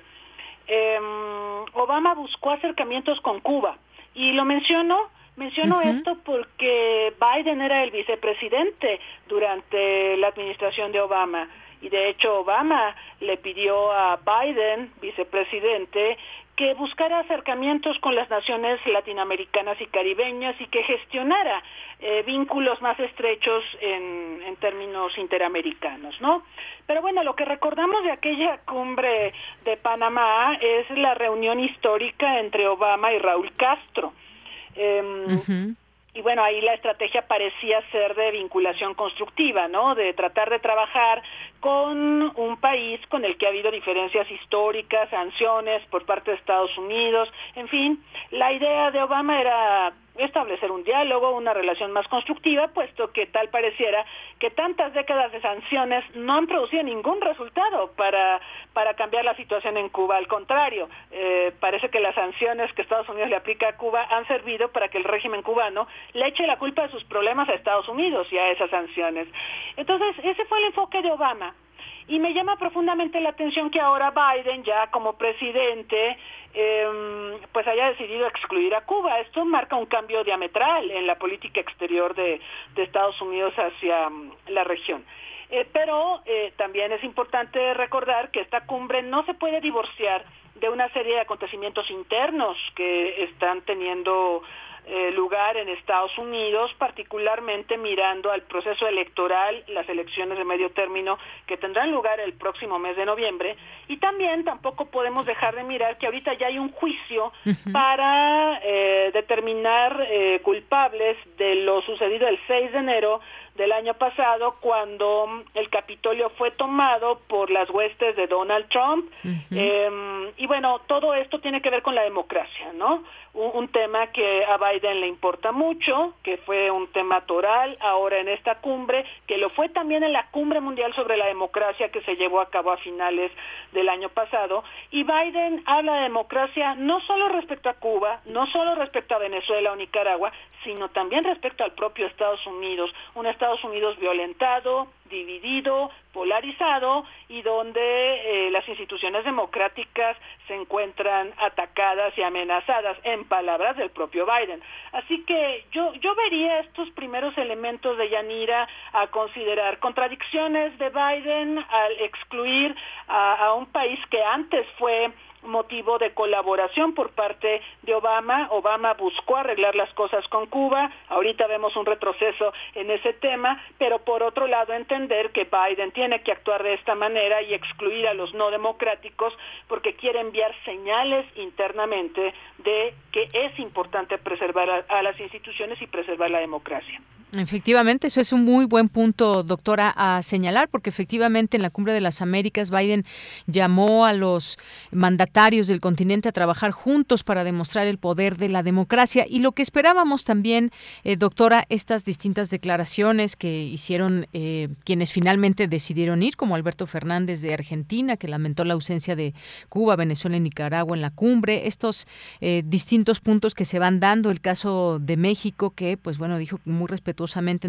em, Obama buscó acercamientos con Cuba. Y lo menciono, menciono esto porque Biden era el vicepresidente durante la administración de Obama. Y de hecho Obama le pidió a Biden, vicepresidente, que buscara acercamientos con las naciones latinoamericanas y caribeñas y que gestionara eh, vínculos más estrechos en, en, términos interamericanos, ¿no? Pero bueno, lo que recordamos de aquella cumbre de Panamá es la reunión histórica entre Obama y Raúl Castro. Eh, y bueno, ahí la estrategia parecía ser de vinculación constructiva, ¿no? De tratar de trabajar con un país con el que ha habido diferencias históricas, sanciones por parte de Estados Unidos, en fin, la idea de Obama era establecer un diálogo, una relación más constructiva, puesto que tal pareciera que tantas décadas de sanciones no han producido ningún resultado para, para cambiar la situación en Cuba. Al contrario, eh, parece que las sanciones que Estados Unidos le aplica a Cuba han servido para que el régimen cubano le eche la culpa de sus problemas a Estados Unidos y a esas sanciones. Entonces, ese fue el enfoque de Obama. Y me llama profundamente la atención que ahora Biden, ya como presidente, eh, pues haya decidido excluir a Cuba. Esto marca un cambio diametral en la política exterior de, Estados Unidos hacia mm, la región. Eh, pero eh, también es importante recordar que esta cumbre no se puede divorciar de una serie de acontecimientos internos que están teniendo eh, lugar en Estados Unidos, particularmente mirando al proceso electoral, las elecciones de medio término que tendrán lugar el próximo mes de noviembre. Y también tampoco podemos dejar de mirar que ahorita ya hay un juicio para eh, determinar eh, culpables de lo sucedido el 6 de enero del año pasado cuando el Capitolio fue tomado por las huestes de Donald Trump. Em, y bueno, todo esto tiene que ver con la democracia, ¿no? Un, tema que a Biden le importa mucho, que fue un tema toral ahora en esta cumbre, que lo fue también en la cumbre mundial sobre la democracia que se llevó a cabo a finales del año pasado. Y Biden habla de democracia no solo respecto a Cuba, no solo respecto a Venezuela o Nicaragua, sino también respecto al propio Estados Unidos, un Estados Unidos violentado, dividido, polarizado y donde eh, las instituciones democráticas se encuentran atacadas y amenazadas, en palabras del propio Biden. Así que yo, yo vería estos primeros elementos de Yanira a considerar contradicciones de Biden al excluir a un país que antes fue motivo de colaboración por parte de Obama. Obama buscó arreglar las cosas con Cuba, ahorita vemos un retroceso en ese tema, pero por otro lado entender que Biden tiene que actuar de esta manera y excluir a los no democráticos porque quiere enviar señales internamente de que es importante preservar a, las instituciones y preservar la democracia. Efectivamente, eso es un muy buen punto, doctora, a señalar, porque efectivamente en la Cumbre de las Américas Biden llamó a los mandatarios del continente a trabajar juntos para demostrar el poder de la democracia. Y lo que esperábamos también, eh, doctora, estas distintas declaraciones que hicieron eh, quienes finalmente decidieron ir, como Alberto Fernández de Argentina, que lamentó la ausencia de Cuba, Venezuela y Nicaragua en la cumbre, estos eh, distintos puntos que se van dando, el caso de México, que, pues bueno, dijo muy respetuoso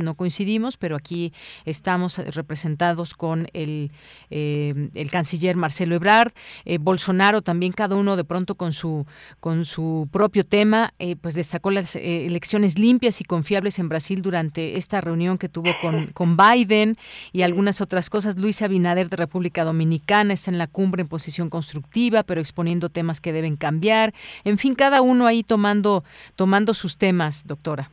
no coincidimos, pero aquí estamos representados con el, eh, el canciller Marcelo Ebrard, eh, Bolsonaro también, cada uno de pronto con su, con su propio tema, eh, pues destacó las elecciones limpias y confiables en Brasil durante esta reunión que tuvo con, con Biden y algunas otras cosas. Luis Abinader de República Dominicana está en la cumbre en posición constructiva, pero exponiendo temas que deben cambiar. En fin, cada uno ahí tomando, tomando sus temas, doctora.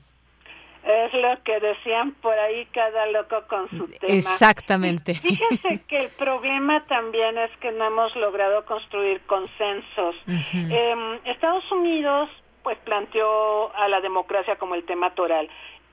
Es lo que decían por ahí cada loco con su tema. Exactamente. Fíjense que el problema también es que no hemos logrado construir consensos. Em, Estados Unidos pues planteó a la democracia como el tema toral.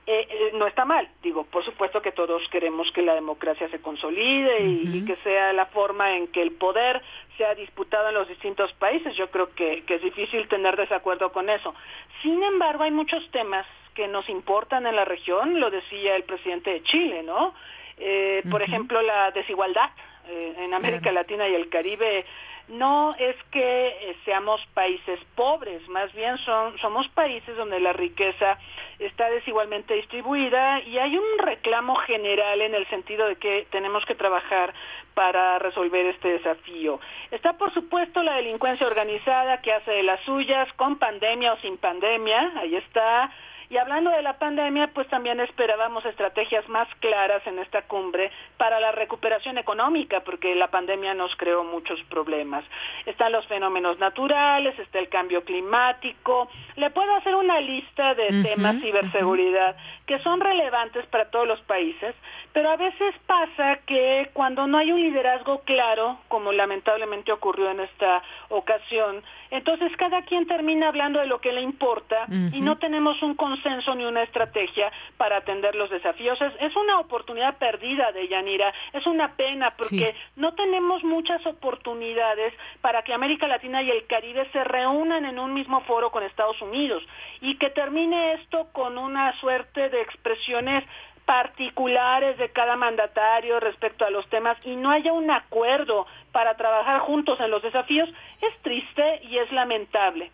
Eh, eh, no está mal, digo, por supuesto que todos queremos que la democracia se consolide y, que sea la forma en que el poder sea disputado en los distintos países. Yo creo que, es difícil tener desacuerdo con eso. Sin embargo, hay muchos temas que nos importan en la región, lo decía el presidente de Chile, ¿no? Eh, por ejemplo, la desigualdad en América Latina y el Caribe no es que eh, seamos países pobres, más bien son, somos países donde la riqueza está desigualmente distribuida y hay un reclamo general en el sentido de que tenemos que trabajar para resolver este desafío. Está por supuesto la delincuencia organizada que hace de las suyas, con pandemia o sin pandemia, ahí está y hablando de la pandemia, pues también esperábamos estrategias más claras en esta cumbre para la recuperación económica, porque la pandemia nos creó muchos problemas. Están los fenómenos naturales, está el cambio climático. Le puedo hacer una lista de temas ciberseguridad que son relevantes para todos los países, pero a veces pasa que cuando no hay un liderazgo claro, como lamentablemente ocurrió en esta ocasión, entonces cada quien termina hablando de lo que le importa y no tenemos un consenso ni una estrategia para atender los desafíos. Es, una oportunidad perdida de Yanira, es una pena porque no tenemos muchas oportunidades para que América Latina y el Caribe se reúnan en un mismo foro con Estados Unidos y que termine esto con una suerte de expresiones particulares de cada mandatario respecto a los temas y no haya un acuerdo para trabajar juntos en los desafíos es triste y es lamentable.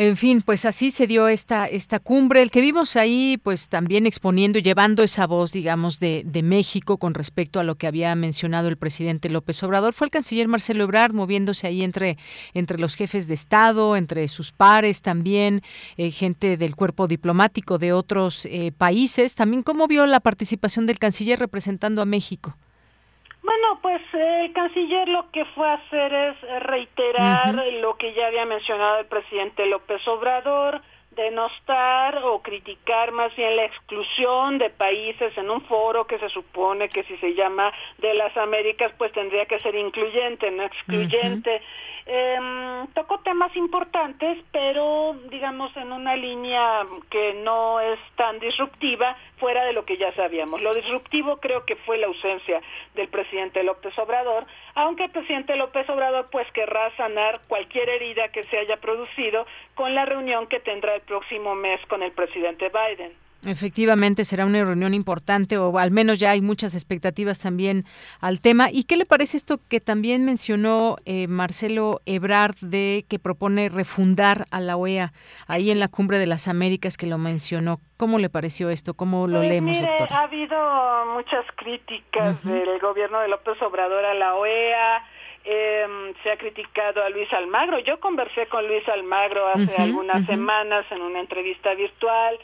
En fin, pues así se dio esta, esta cumbre. El que vimos ahí, pues también exponiendo y llevando esa voz, digamos, de, de, México con respecto a lo que había mencionado el presidente López Obrador, fue el canciller Marcelo Ebrard, moviéndose ahí entre, entre los jefes de Estado, entre sus pares también, eh, gente del cuerpo diplomático de otros eh, países. También, ¿cómo vio la participación del canciller representando a México? Bueno, pues el canciller lo que fue a hacer es reiterar lo que ya había mencionado el presidente López Obrador, denostar o criticar más bien la exclusión de países en un foro que se supone que si se llama de las Américas pues tendría que ser incluyente, no excluyente. Em, tocó temas importantes, pero digamos en una línea que no es tan disruptiva, fuera de lo que ya sabíamos. Lo disruptivo creo que fue la ausencia del presidente López Obrador, aunque el presidente López Obrador pues querrá sanar cualquier herida que se haya producido con la reunión que tendrá el próximo mes con el presidente Biden. Efectivamente, será una reunión importante o al menos ya hay muchas expectativas también al tema. ¿Y qué le parece esto que también mencionó eh, Marcelo Ebrard de que propone refundar a la OEA ahí en la Cumbre de las Américas que lo mencionó? ¿Cómo le pareció esto? ¿Cómo lo pues leemos, mire, Ha habido muchas críticas del gobierno de López Obrador a la OEA. Em, se ha criticado a Luis Almagro. Yo conversé con Luis Almagro hace algunas semanas en una entrevista virtual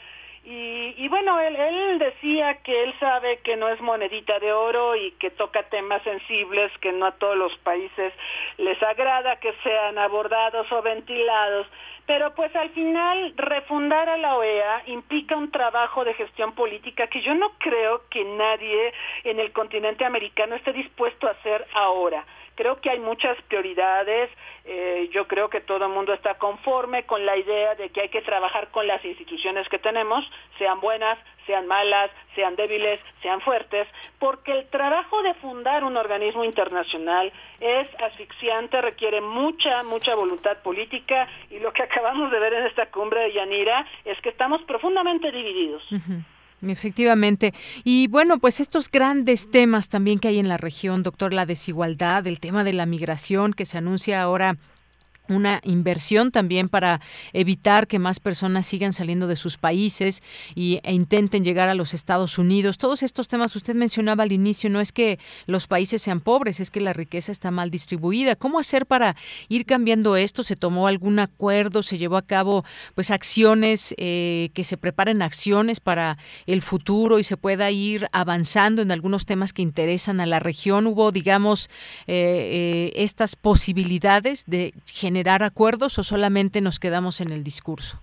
y, bueno, él, él, decía que él sabe que no es monedita de oro y que toca temas sensibles que no a todos los países les agrada que sean abordados o ventilados. Pero pues al final refundar a la OEA implica un trabajo de gestión política que yo no creo que nadie en el continente americano esté dispuesto a hacer ahora. Creo que hay muchas prioridades, eh, yo creo que todo el mundo está conforme con la idea de que hay que trabajar con las instituciones que tenemos, sean buenas, sean malas, sean débiles, sean fuertes, porque el trabajo de fundar un organismo internacional es asfixiante, requiere mucha, mucha voluntad política y lo que acabamos de ver en esta cumbre de Yanira es que estamos profundamente divididos. Efectivamente. Y bueno, pues estos grandes temas también que hay en la región, doctor, la desigualdad, el tema de la migración que se anuncia ahora una inversión también para evitar que más personas sigan saliendo de sus países y, e intenten llegar a los Estados Unidos. Todos estos temas usted mencionaba al inicio, no es que los países sean pobres, es que la riqueza está mal distribuida. ¿Cómo hacer para ir cambiando esto? ¿Se tomó algún acuerdo? ¿Se llevó a cabo pues acciones, eh, que se preparen acciones para el futuro y se pueda ir avanzando en algunos temas que interesan a la región? ¿Hubo, digamos, eh, eh, estas posibilidades de generar generar acuerdos o solamente nos quedamos en el discurso?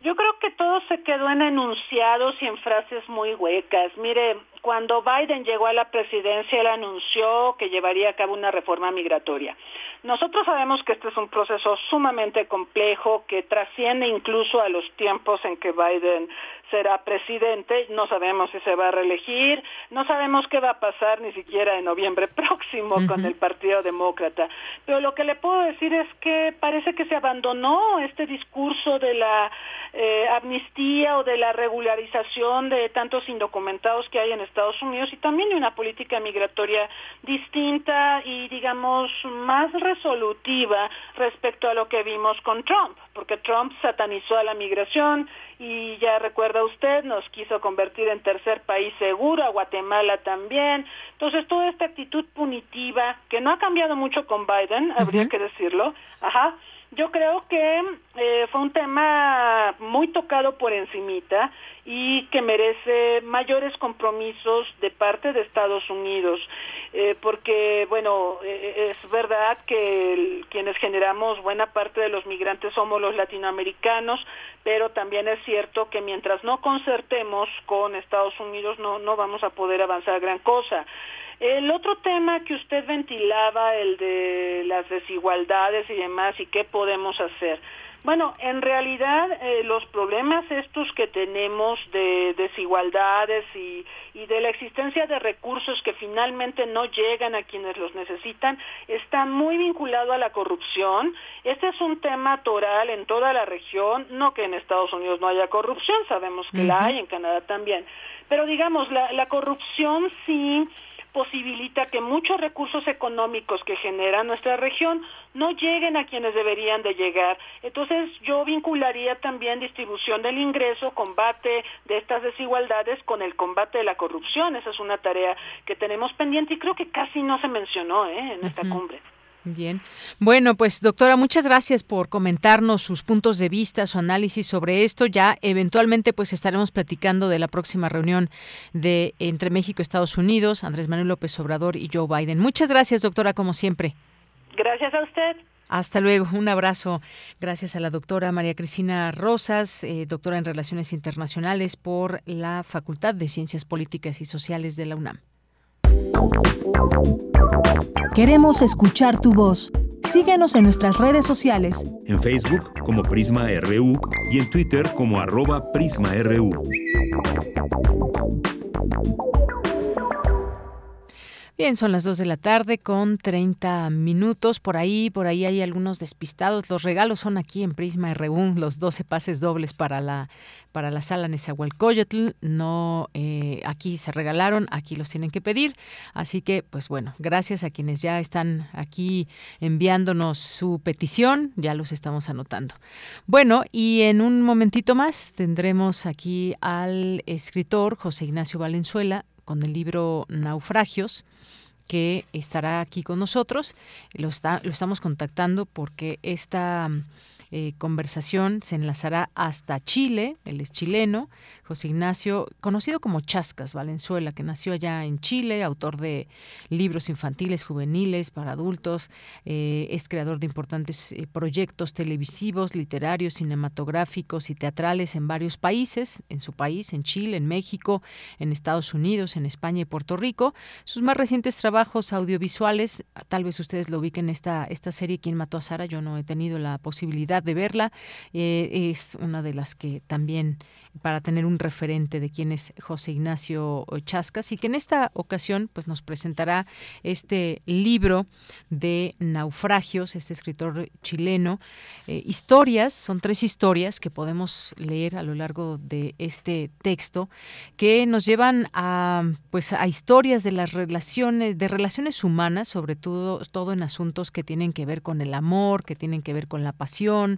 Yo creo que todo se quedó en enunciados y en frases muy huecas. Mire, cuando Biden llegó a la presidencia, él anunció que llevaría a cabo una reforma migratoria. Nosotros sabemos que este es un proceso sumamente complejo que trasciende incluso a los tiempos en que Biden será presidente. No sabemos si se va a reelegir, no sabemos qué va a pasar ni siquiera en noviembre próximo con el Partido Demócrata. Pero lo que le puedo decir es que parece que se abandonó este discurso de la eh, amnistía o de la regularización de tantos indocumentados que hay en Estados Unidos y también de una política migratoria distinta y digamos más resolutiva respecto a lo que vimos con Trump, porque Trump satanizó a la migración y ya recuerda usted, nos quiso convertir en tercer país seguro, a Guatemala también. Entonces, toda esta actitud punitiva, que no ha cambiado mucho con Biden, habría que decirlo, ajá, yo creo que eh, fue un tema muy tocado por encimita y que merece mayores compromisos de parte de Estados Unidos, eh, porque, bueno, eh, es verdad que quienes generamos buena parte de los migrantes somos los latinoamericanos, pero también es cierto que mientras no concertemos con Estados Unidos no, no vamos a poder avanzar gran cosa. El otro tema que usted ventilaba, el de las desigualdades y demás, y qué podemos hacer. Bueno, en realidad eh, los problemas estos que tenemos de desigualdades y, y, de la existencia de recursos que finalmente no llegan a quienes los necesitan está muy vinculado a la corrupción. Este es un tema toral en toda la región, no que en Estados Unidos no haya corrupción, sabemos que la hay, en Canadá también, pero digamos, la, la corrupción sí posibilita que muchos recursos económicos que genera nuestra región no lleguen a quienes deberían de llegar. Entonces yo vincularía también distribución del ingreso, combate de estas desigualdades con el combate de la corrupción. Esa es una tarea que tenemos pendiente y creo que casi no se mencionó ¿eh? en esta cumbre. Bien. Bueno, pues doctora, muchas gracias por comentarnos sus puntos de vista, su análisis sobre esto. Ya eventualmente pues estaremos platicando de la próxima reunión de entre México y Estados Unidos, Andrés Manuel López Obrador y Joe Biden. Muchas gracias, doctora, como siempre. Gracias a usted. Hasta luego, un abrazo. Gracias a la doctora María Cristina Rosas, eh, doctora en Relaciones Internacionales por la Facultad de Ciencias Políticas y Sociales de la UNAM. Queremos escuchar tu voz. Síguenos en nuestras redes sociales. En Facebook como Prisma RU y en Twitter como arroba PrismaRU. Bien, son las 2 de la tarde con 30 minutos. Por ahí, por ahí hay algunos despistados. Los regalos son aquí en Prisma RU, los 12 pases dobles para la para la sala Nezahualcóyotl. No, eh, aquí se regalaron, aquí los tienen que pedir. Así que, pues bueno, gracias a quienes ya están aquí enviándonos su petición, ya los estamos anotando. Bueno, y en un momentito más tendremos aquí al escritor José Ignacio Valenzuela con el libro Naufragios que estará aquí con nosotros. Lo, lo estamos contactando porque esta eh, conversación se enlazará hasta Chile, él es chileno, José Ignacio, conocido como Chascas Valenzuela, que nació allá en Chile, autor de libros infantiles, juveniles, para adultos, eh, es creador de importantes eh, proyectos televisivos, literarios, cinematográficos y teatrales en varios países, en su país, en Chile, en México, en Estados Unidos, en España y Puerto Rico. Sus más recientes trabajos audiovisuales, tal vez ustedes lo ubiquen esta, esta serie, ¿Quién mató a Sara? Yo no he tenido la posibilidad de verla. Eh, es una de las que también para tener un referente de quién es José Ignacio Chascas y que en esta ocasión pues nos presentará este libro de naufragios, este escritor chileno, eh, historias, son tres historias que podemos leer a lo largo de este texto que nos llevan a pues a historias de las relaciones de relaciones humanas, sobre todo todo en asuntos que tienen que ver con el amor, que tienen que ver con la pasión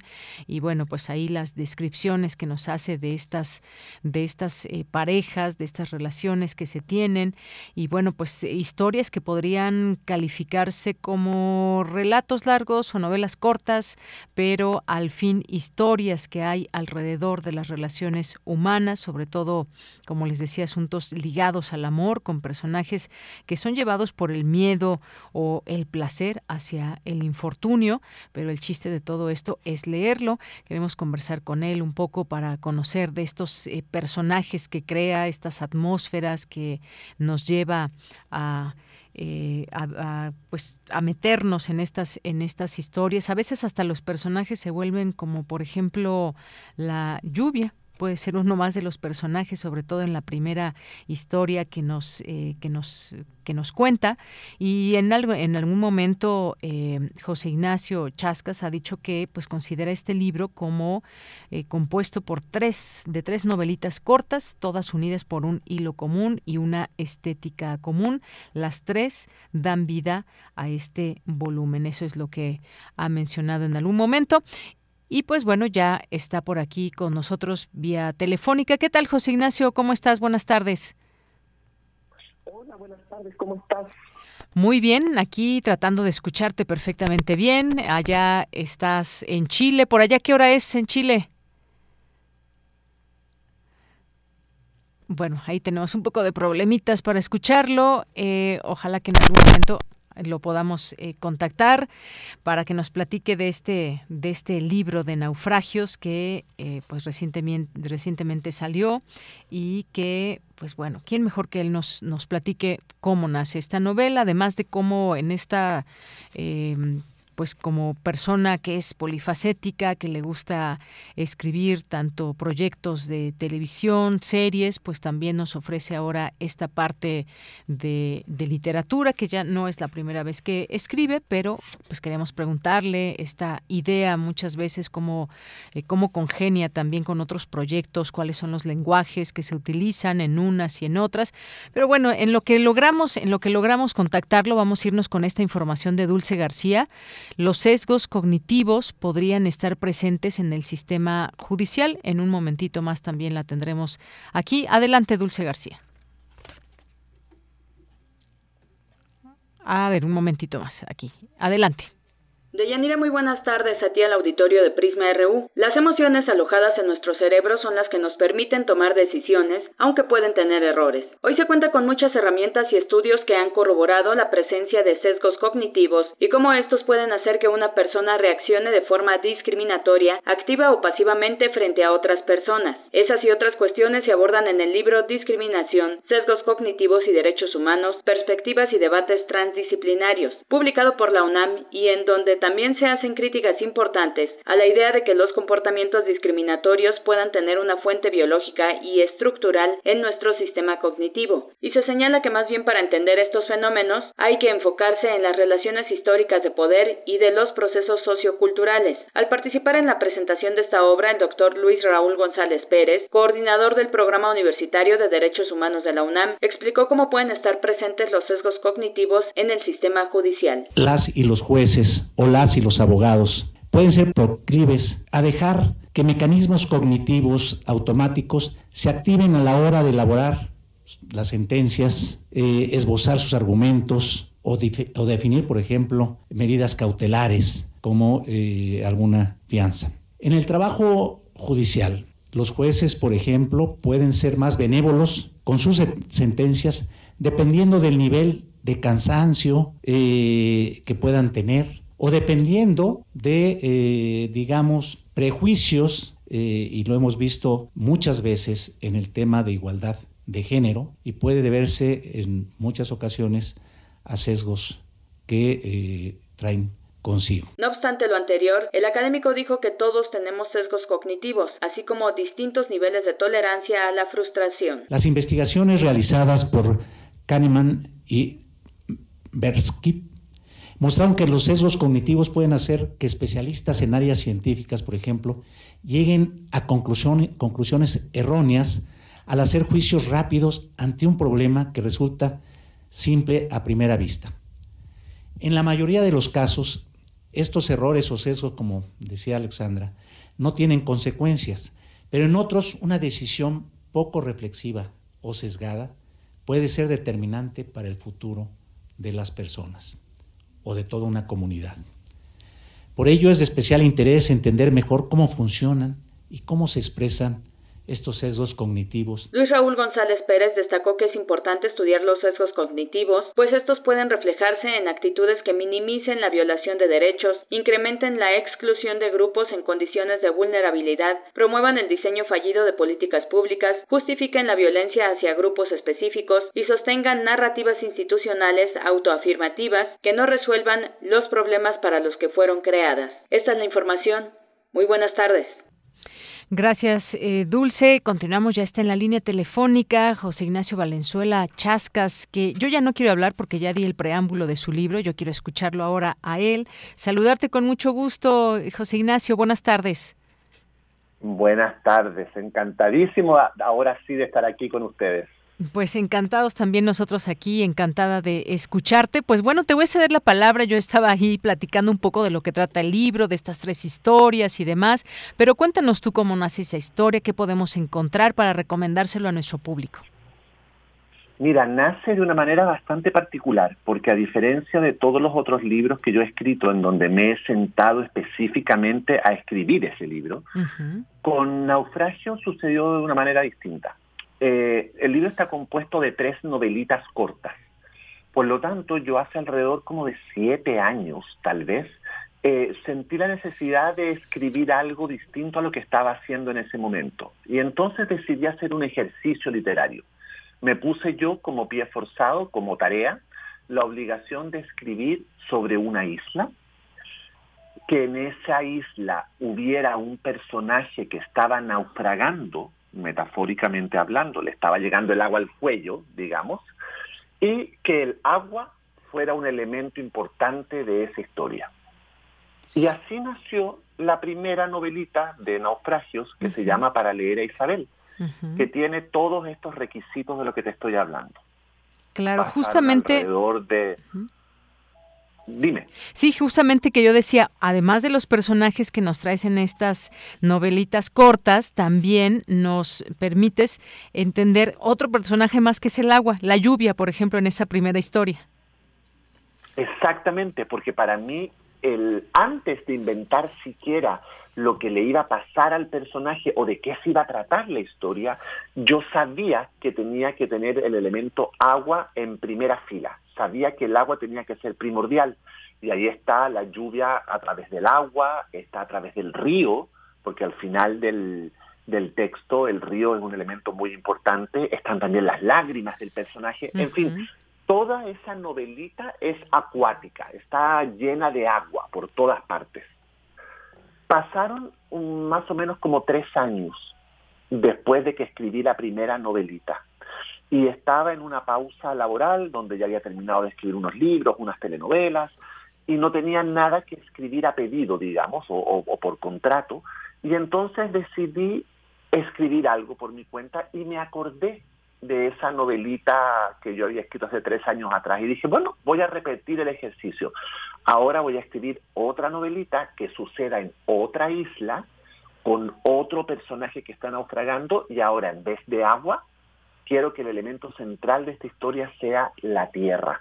y bueno, pues ahí las descripciones que nos hace de estas de estas eh, parejas, de estas relaciones que se tienen y bueno, pues historias que podrían calificarse como relatos largos o novelas cortas, pero al fin historias que hay alrededor de las relaciones humanas, sobre todo, como les decía, asuntos ligados al amor con personajes que son llevados por el miedo o el placer hacia el infortunio, pero el chiste de todo esto es leerlo. Queremos conversar con él un poco para conocer de estos eh, personajes que crea, estas atmósferas que nos lleva a eh, a, pues a meternos en estas en estas historias a veces hasta los personajes se vuelven como por ejemplo la lluvia puede ser uno más de los personajes, sobre todo en la primera historia que nos, eh, que nos, que nos cuenta. Y en, algo, en algún momento eh, José Ignacio Chascas ha dicho que pues, considera este libro como eh, compuesto por tres, de tres novelitas cortas, todas unidas por un hilo común y una estética común. Las tres dan vida a este volumen. Eso es lo que ha mencionado en algún momento. Y pues bueno, ya está por aquí con nosotros vía telefónica. ¿Qué tal, José Ignacio? ¿Cómo estás? Buenas tardes. Hola, buenas tardes. ¿Cómo estás? Muy bien, aquí tratando de escucharte perfectamente bien. Allá estás en Chile. ¿Por allá qué hora es en Chile? Bueno, ahí tenemos un poco de problemitas para escucharlo. Eh, ojalá que en algún momento lo podamos eh, contactar para que nos platique de este de este libro de naufragios que eh, pues recientemente recientemente salió y que pues bueno quién mejor que él nos nos platique cómo nace esta novela además de cómo en esta eh, pues como persona que es polifacética, que le gusta escribir tanto proyectos de televisión, series, pues también nos ofrece ahora esta parte de, literatura, que ya no es la primera vez que escribe, pero pues queremos preguntarle esta idea muchas veces cómo, eh, cómo congenia también con otros proyectos, cuáles son los lenguajes que se utilizan en unas y en otras. Pero bueno, en lo que logramos, en lo que logramos contactarlo, vamos a irnos con esta información de Dulce García. Los sesgos cognitivos podrían estar presentes en el sistema judicial. En un momentito más también la tendremos aquí. Adelante, Dulce García. A ver, un momentito más aquí. Adelante. Deyanira, muy buenas tardes a ti al auditorio de Prisma RU. Las emociones alojadas en nuestro cerebro son las que nos permiten tomar decisiones, aunque pueden tener errores. Hoy se cuenta con muchas herramientas y estudios que han corroborado la presencia de sesgos cognitivos y cómo estos pueden hacer que una persona reaccione de forma discriminatoria, activa o pasivamente frente a otras personas. Esas y otras cuestiones se abordan en el libro Discriminación, Sesgos Cognitivos y Derechos Humanos, Perspectivas y Debates Transdisciplinarios, publicado por la UNAM y en donde también se hacen críticas importantes a la idea de que los comportamientos discriminatorios puedan tener una fuente biológica y estructural en nuestro sistema cognitivo, y se señala que más bien para entender estos fenómenos hay que enfocarse en las relaciones históricas de poder y de los procesos socioculturales. Al participar en la presentación de esta obra, el doctor Luis Raúl González Pérez, coordinador del Programa Universitario de Derechos Humanos de la UNAM, explicó cómo pueden estar presentes los sesgos cognitivos en el sistema judicial. Las y los jueces las y los abogados pueden ser proclives a dejar que mecanismos cognitivos automáticos se activen a la hora de elaborar las sentencias, eh, esbozar sus argumentos o, definir, por ejemplo, medidas cautelares como eh, alguna fianza. En el trabajo judicial, los jueces, por ejemplo, pueden ser más benévolos con sus sentencias dependiendo del nivel de cansancio eh, que puedan tener o dependiendo de, eh, digamos, prejuicios, eh, y lo hemos visto muchas veces en el tema de igualdad de género, y puede deberse en muchas ocasiones a sesgos que eh, traen consigo. No obstante lo anterior, el académico dijo que todos tenemos sesgos cognitivos, así como distintos niveles de tolerancia a la frustración. Las investigaciones realizadas por Kahneman y Bersky mostraron que los sesgos cognitivos pueden hacer que especialistas en áreas científicas, por ejemplo, lleguen a conclusiones erróneas al hacer juicios rápidos ante un problema que resulta simple a primera vista. En la mayoría de los casos, estos errores o sesgos, como decía Alexandra, no tienen consecuencias, pero en otros una decisión poco reflexiva o sesgada puede ser determinante para el futuro de las personas o de toda una comunidad. Por ello es de especial interés entender mejor cómo funcionan y cómo se expresan estos sesgos cognitivos. Luis Raúl González Pérez destacó que es importante estudiar los sesgos cognitivos, pues estos pueden reflejarse en actitudes que minimicen la violación de derechos, incrementen la exclusión de grupos en condiciones de vulnerabilidad, promuevan el diseño fallido de políticas públicas, justifiquen la violencia hacia grupos específicos y sostengan narrativas institucionales autoafirmativas que no resuelvan los problemas para los que fueron creadas. Esta es la información. Muy buenas tardes. Gracias, eh, Dulce. Continuamos, ya está en la línea telefónica José Ignacio Valenzuela Chascas, que yo ya no quiero hablar porque ya di el preámbulo de su libro, yo quiero escucharlo ahora a él. Saludarte con mucho gusto, José Ignacio, buenas tardes. Buenas tardes, encantadísimo ahora sí de estar aquí con ustedes. Pues encantados también nosotros aquí, encantada de escucharte. Pues bueno, te voy a ceder la palabra. Yo estaba ahí platicando un poco de lo que trata el libro, de estas tres historias y demás, pero cuéntanos tú cómo nace esa historia, qué podemos encontrar para recomendárselo a nuestro público. Mira, nace de una manera bastante particular, porque a diferencia de todos los otros libros que yo he escrito en donde me he sentado específicamente a escribir ese libro, con Naufragio sucedió de una manera distinta. Eh, el libro está compuesto de tres novelitas cortas. Por lo tanto, yo hace alrededor como de siete años, tal vez, eh, sentí la necesidad de escribir algo distinto a lo que estaba haciendo en ese momento. Y entonces decidí hacer un ejercicio literario. Me puse yo como pie forzado, como tarea, la obligación de escribir sobre una isla, que en esa isla hubiera un personaje que estaba naufragando metafóricamente hablando, le estaba llegando el agua al cuello, digamos, y que el agua fuera un elemento importante de esa historia. Y así nació la primera novelita de naufragios que se llama Para leer a Isabel, que tiene todos estos requisitos de lo que te estoy hablando. Claro, justamente... Alrededor de... Dime. Sí, justamente que yo decía, además de los personajes que nos traes en estas novelitas cortas, también nos permites entender otro personaje más que es el agua, la lluvia, por ejemplo, en esa primera historia. Exactamente, porque para mí, el, antes de inventar siquiera lo que le iba a pasar al personaje o de qué se iba a tratar la historia, yo sabía que tenía que tener el elemento agua en primera fila sabía que el agua tenía que ser primordial. Y ahí está la lluvia a través del agua, está a través del río, porque al final del, del texto el río es un elemento muy importante, están también las lágrimas del personaje, en fin, toda esa novelita es acuática, está llena de agua por todas partes. Pasaron más o menos como tres años después de que escribí la primera novelita y estaba en una pausa laboral donde ya había terminado de escribir unos libros, unas telenovelas, y no tenía nada que escribir a pedido, digamos, o, por contrato, y entonces decidí escribir algo por mi cuenta y me acordé de esa novelita que yo había escrito hace tres años atrás y dije, bueno, voy a repetir el ejercicio. Ahora voy a escribir otra novelita que suceda en otra isla con otro personaje que está naufragando y ahora en vez de agua quiero que el elemento central de esta historia sea la tierra.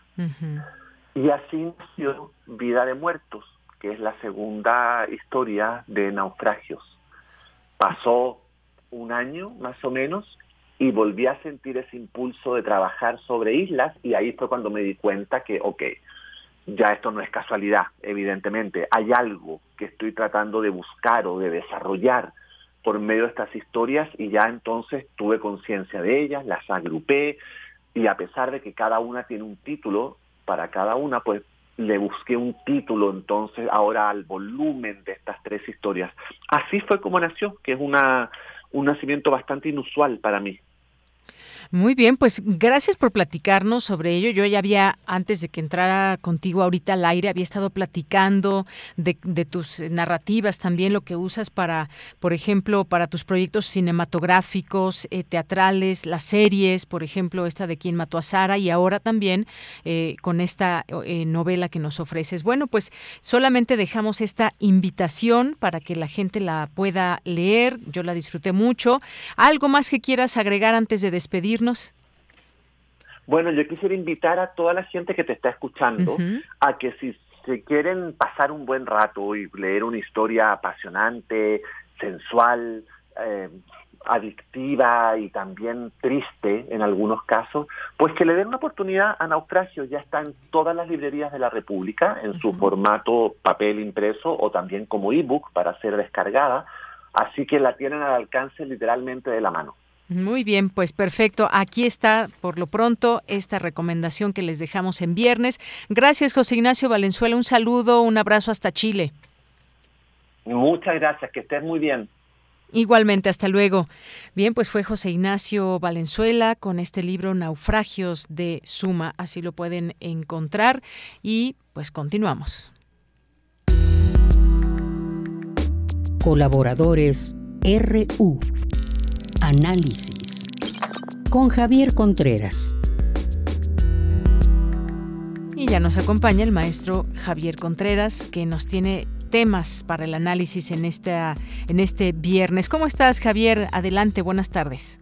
Y así nació Vida de Muertos, que es la segunda historia de naufragios. Pasó un año más o menos y volví a sentir ese impulso de trabajar sobre islas y ahí fue cuando me di cuenta que, ok, ya esto no es casualidad, evidentemente, hay algo que estoy tratando de buscar o de desarrollar por medio de estas historias y ya entonces tuve conciencia de ellas, las agrupé y a pesar de que cada una tiene un título, para cada una pues le busqué un título entonces ahora al volumen de estas tres historias. Así fue como nació, que es una, un nacimiento bastante inusual para mí. Muy bien, pues gracias por platicarnos sobre ello. Yo ya había, antes de que entrara contigo ahorita al aire, había estado platicando de, tus narrativas, también lo que usas para, por ejemplo, para tus proyectos cinematográficos, eh, teatrales, las series, por ejemplo, esta de Quien mató a Sara y ahora también eh, con esta eh, novela que nos ofreces. Bueno, pues solamente dejamos esta invitación para que la gente la pueda leer. Yo la disfruté mucho. ¿Algo más que quieras agregar antes de despedir? Bueno, yo quisiera invitar a toda la gente que te está escuchando a que si se quieren pasar un buen rato y leer una historia apasionante, sensual, eh, adictiva y también triste en algunos casos, pues que le den una oportunidad a Naufragio. Ya está en todas las librerías de la República, en su formato papel impreso o también como ebook para ser descargada. Así que la tienen al alcance literalmente de la mano. Muy bien, pues perfecto. Aquí está, por lo pronto, esta recomendación que les dejamos en viernes. Gracias, José Ignacio Valenzuela. Un saludo, un abrazo hasta Chile. Muchas gracias, que estés muy bien. Igualmente, hasta luego. Bien, pues fue José Ignacio Valenzuela con este libro Naufragios de Suma. Así lo pueden encontrar y pues continuamos. Colaboradores RU Análisis con Javier Contreras. Y ya nos acompaña el maestro Javier Contreras, que nos tiene temas para el análisis en, esta, en este viernes. ¿Cómo estás, Javier? Adelante, buenas tardes.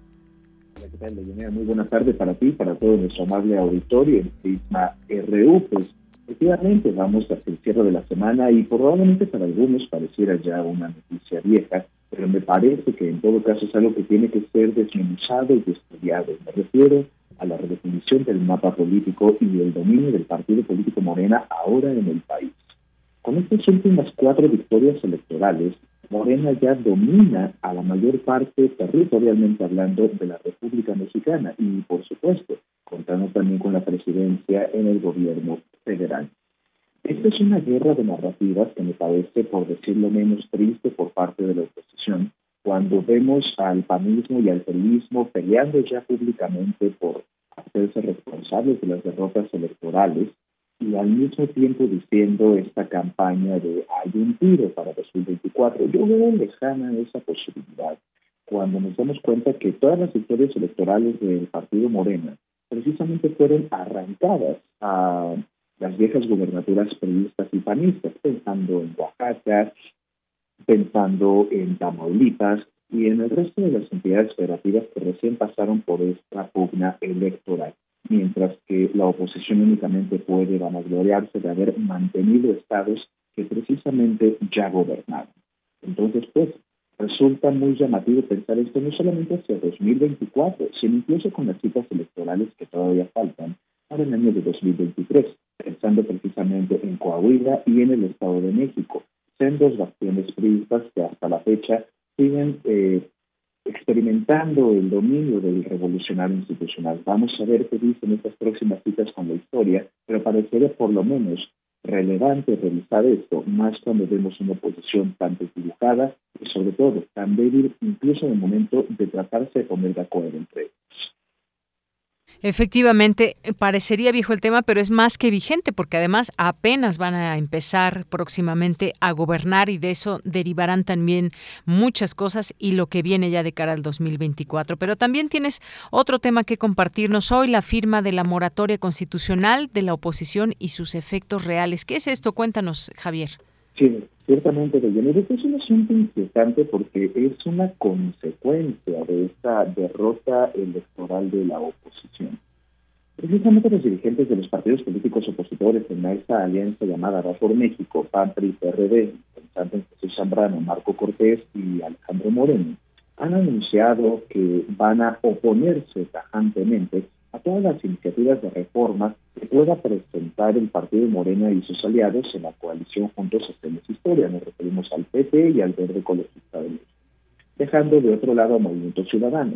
¿qué tal, Muy buenas tardes para ti, para todo nuestro amable auditorio en Prisma RU. Pues efectivamente vamos hacia el cierre de la semana y probablemente para algunos pareciera ya una noticia vieja, pero me parece que en todo caso es algo que tiene que ser desmenuzado y estudiado. Me refiero a la redefinición del mapa político y el dominio del partido político Morena ahora en el país. Con estas últimas cuatro victorias electorales, Morena ya domina a la mayor parte, territorialmente hablando, de la República Mexicana y, por supuesto, contando también con la presidencia en el gobierno federal. Esta es una guerra de narrativas que me parece, por decirlo menos, triste por parte de la oposición, cuando vemos al panismo y al pelismo peleando ya públicamente por hacerse responsables de las derrotas electorales y al mismo tiempo diciendo esta campaña de hay un tiro para 2024. Yo veo lejana esa posibilidad cuando nos damos cuenta que todas las victorias electorales del Partido Morena precisamente fueron arrancadas a las viejas gubernaturas periodistas y panistas, pensando en Oaxaca, pensando en Tamaulipas y en el resto de las entidades federativas que recién pasaron por esta pugna electoral, mientras que la oposición únicamente puede vanagloriarse de haber mantenido estados que precisamente ya gobernaron. Entonces, pues, resulta muy llamativo pensar esto no solamente hacia 2024, sino incluso con las citas electorales que todavía faltan para el año de 2023 pensando precisamente en Coahuila y en el Estado de México, dos bastiones priistas que hasta la fecha siguen eh, experimentando el dominio del revolucionario institucional. Vamos a ver qué dicen estas próximas citas con la historia, pero parecería por lo menos relevante revisar esto, más cuando vemos una oposición tan desdibujada y sobre todo tan débil, incluso en el momento de tratarse de poner de acuerdo entre ellos. Efectivamente, parecería viejo el tema, pero es más que vigente porque además apenas van a empezar próximamente a gobernar y de eso derivarán también muchas cosas y lo que viene ya de cara al 2024. Pero también tienes otro tema que compartirnos hoy, la firma de la moratoria constitucional de la oposición y sus efectos reales. ¿Qué es esto? Cuéntanos, Javier. Sí, ciertamente, de Este es un asunto inquietante porque es una consecuencia de esta derrota electoral de la oposición. Precisamente los dirigentes de los partidos políticos opositores en esta alianza llamada Va por México, PAN, PRI, PRD, en Jesús Zambrano, Marco Cortés y Alejandro Moreno, han anunciado que van a oponerse tajantemente a todas las iniciativas de reforma que pueda presentar el Partido Morena y sus aliados en la coalición Juntos Hacemos Historia. Nos referimos al PP y al Verde Ecologista de México. Dejando de otro lado a Movimiento Ciudadano.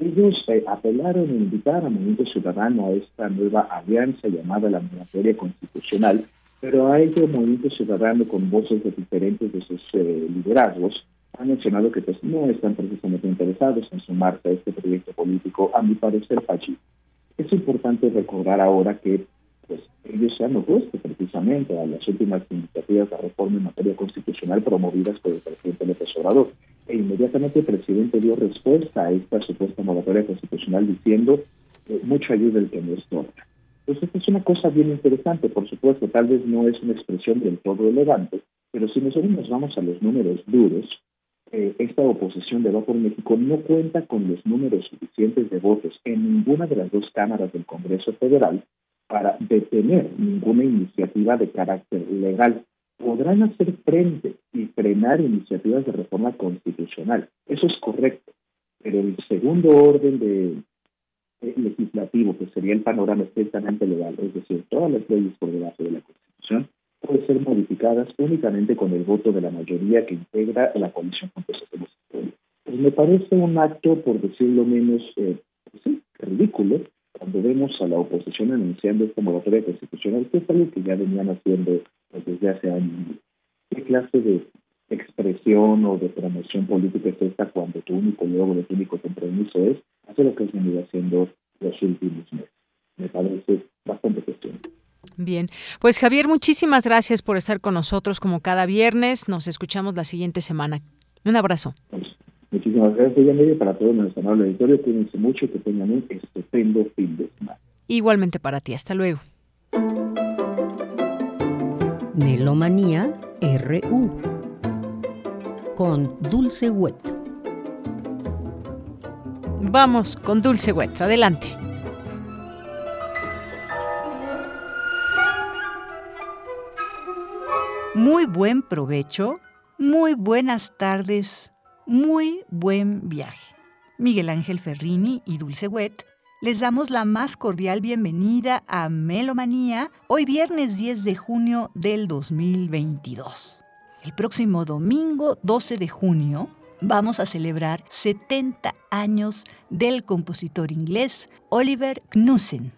Ellos eh, apelaron e invitaron a Movimiento Ciudadano a esta nueva alianza llamada la Moratoria Constitucional Pero hay un movimiento ciudadano con voces de diferentes de sus eh, liderazgos han mencionado que pues, no están precisamente interesados en sumarse a este proyecto político, a mi parecer fallido. Es importante recordar ahora que pues, ellos se han opuesto precisamente a las últimas iniciativas de reforma en materia constitucional promovidas por el presidente López Obrador. E inmediatamente el presidente dio respuesta a esta supuesta moratoria constitucional diciendo que mucho ayuda el que no estorba. Entonces, esta es una cosa bien interesante, por supuesto, tal vez no es una expresión del todo elegante, pero si nosotros nos vamos a los números duros, eh, esta oposición de Va por México no cuenta con los números suficientes de votos en ninguna de las dos cámaras del Congreso Federal para detener ninguna iniciativa de carácter legal. Podrán hacer frente y frenar iniciativas de reforma constitucional. Eso es correcto. Pero el segundo orden de, eh, legislativo, que sería el panorama estrictamente legal, es decir, todas las leyes por debajo de la Constitución, pueden ser modificadas únicamente con el voto de la mayoría que integra la Comisión Compensación Pues me parece un acto, por decirlo menos, eh, sí, ridículo, cuando vemos a la oposición anunciando esta moratoria constitucional, que es algo que ya venían haciendo desde hace años. ¿Qué clase de expresión o de promoción política es esta cuando tu único logro, tu único compromiso es hacer lo que has venido haciendo los últimos meses? Me parece bastante cuestión. Bien, pues Javier, muchísimas gracias por estar con nosotros como cada viernes. Nos escuchamos la siguiente semana. Un abrazo. Muchísimas gracias, Yanely, para todo nuestro amable auditorio. Cuídense mucho, que tengan un estupendo fin de semana. Igualmente para ti. Hasta luego. Melomanía RU con Dulce Wet. Vamos con Dulce Wet. Adelante. Muy buen provecho, muy buenas tardes, muy buen viaje. Miguel Ángel Ferrini y Dulce Wet les damos la más cordial bienvenida a Melomanía hoy viernes 10 de junio del 2022. El próximo domingo 12 de junio vamos a celebrar 70 años del compositor inglés Oliver Knussen.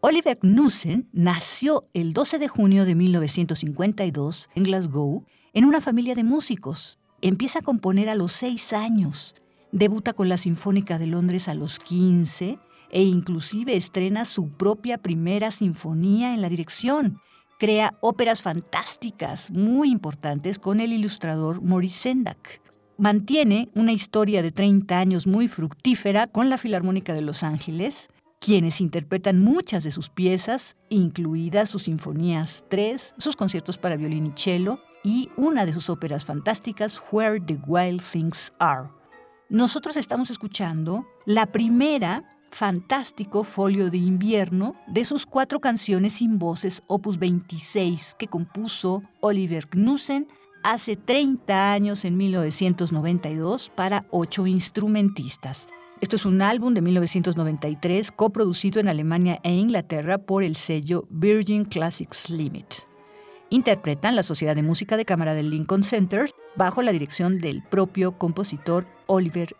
Oliver Knussen nació el 12 de junio de 1952 en Glasgow en una familia de músicos. Empieza a componer a los 6 años. Debuta con la Sinfónica de Londres a los 15 e inclusive estrena su propia primera sinfonía en la dirección. Crea óperas fantásticas muy importantes con el ilustrador Maurice Sendak. Mantiene una historia de 30 años muy fructífera con la Filarmónica de Los Ángeles quienes interpretan muchas de sus piezas, incluidas sus sinfonías 3, sus conciertos para violín y cello y una de sus óperas fantásticas, Where the Wild Things Are. Nosotros estamos escuchando la primera fantástico folio de invierno de sus cuatro canciones sin voces, opus 26, que compuso Oliver Knussen hace 30 años en 1992 para ocho instrumentistas. Esto es un álbum de 1993 coproducido en Alemania e Inglaterra por el sello Virgin Classics Limit. Interpretan la Sociedad de Música de Cámara del Lincoln Center bajo la dirección del propio compositor Oliver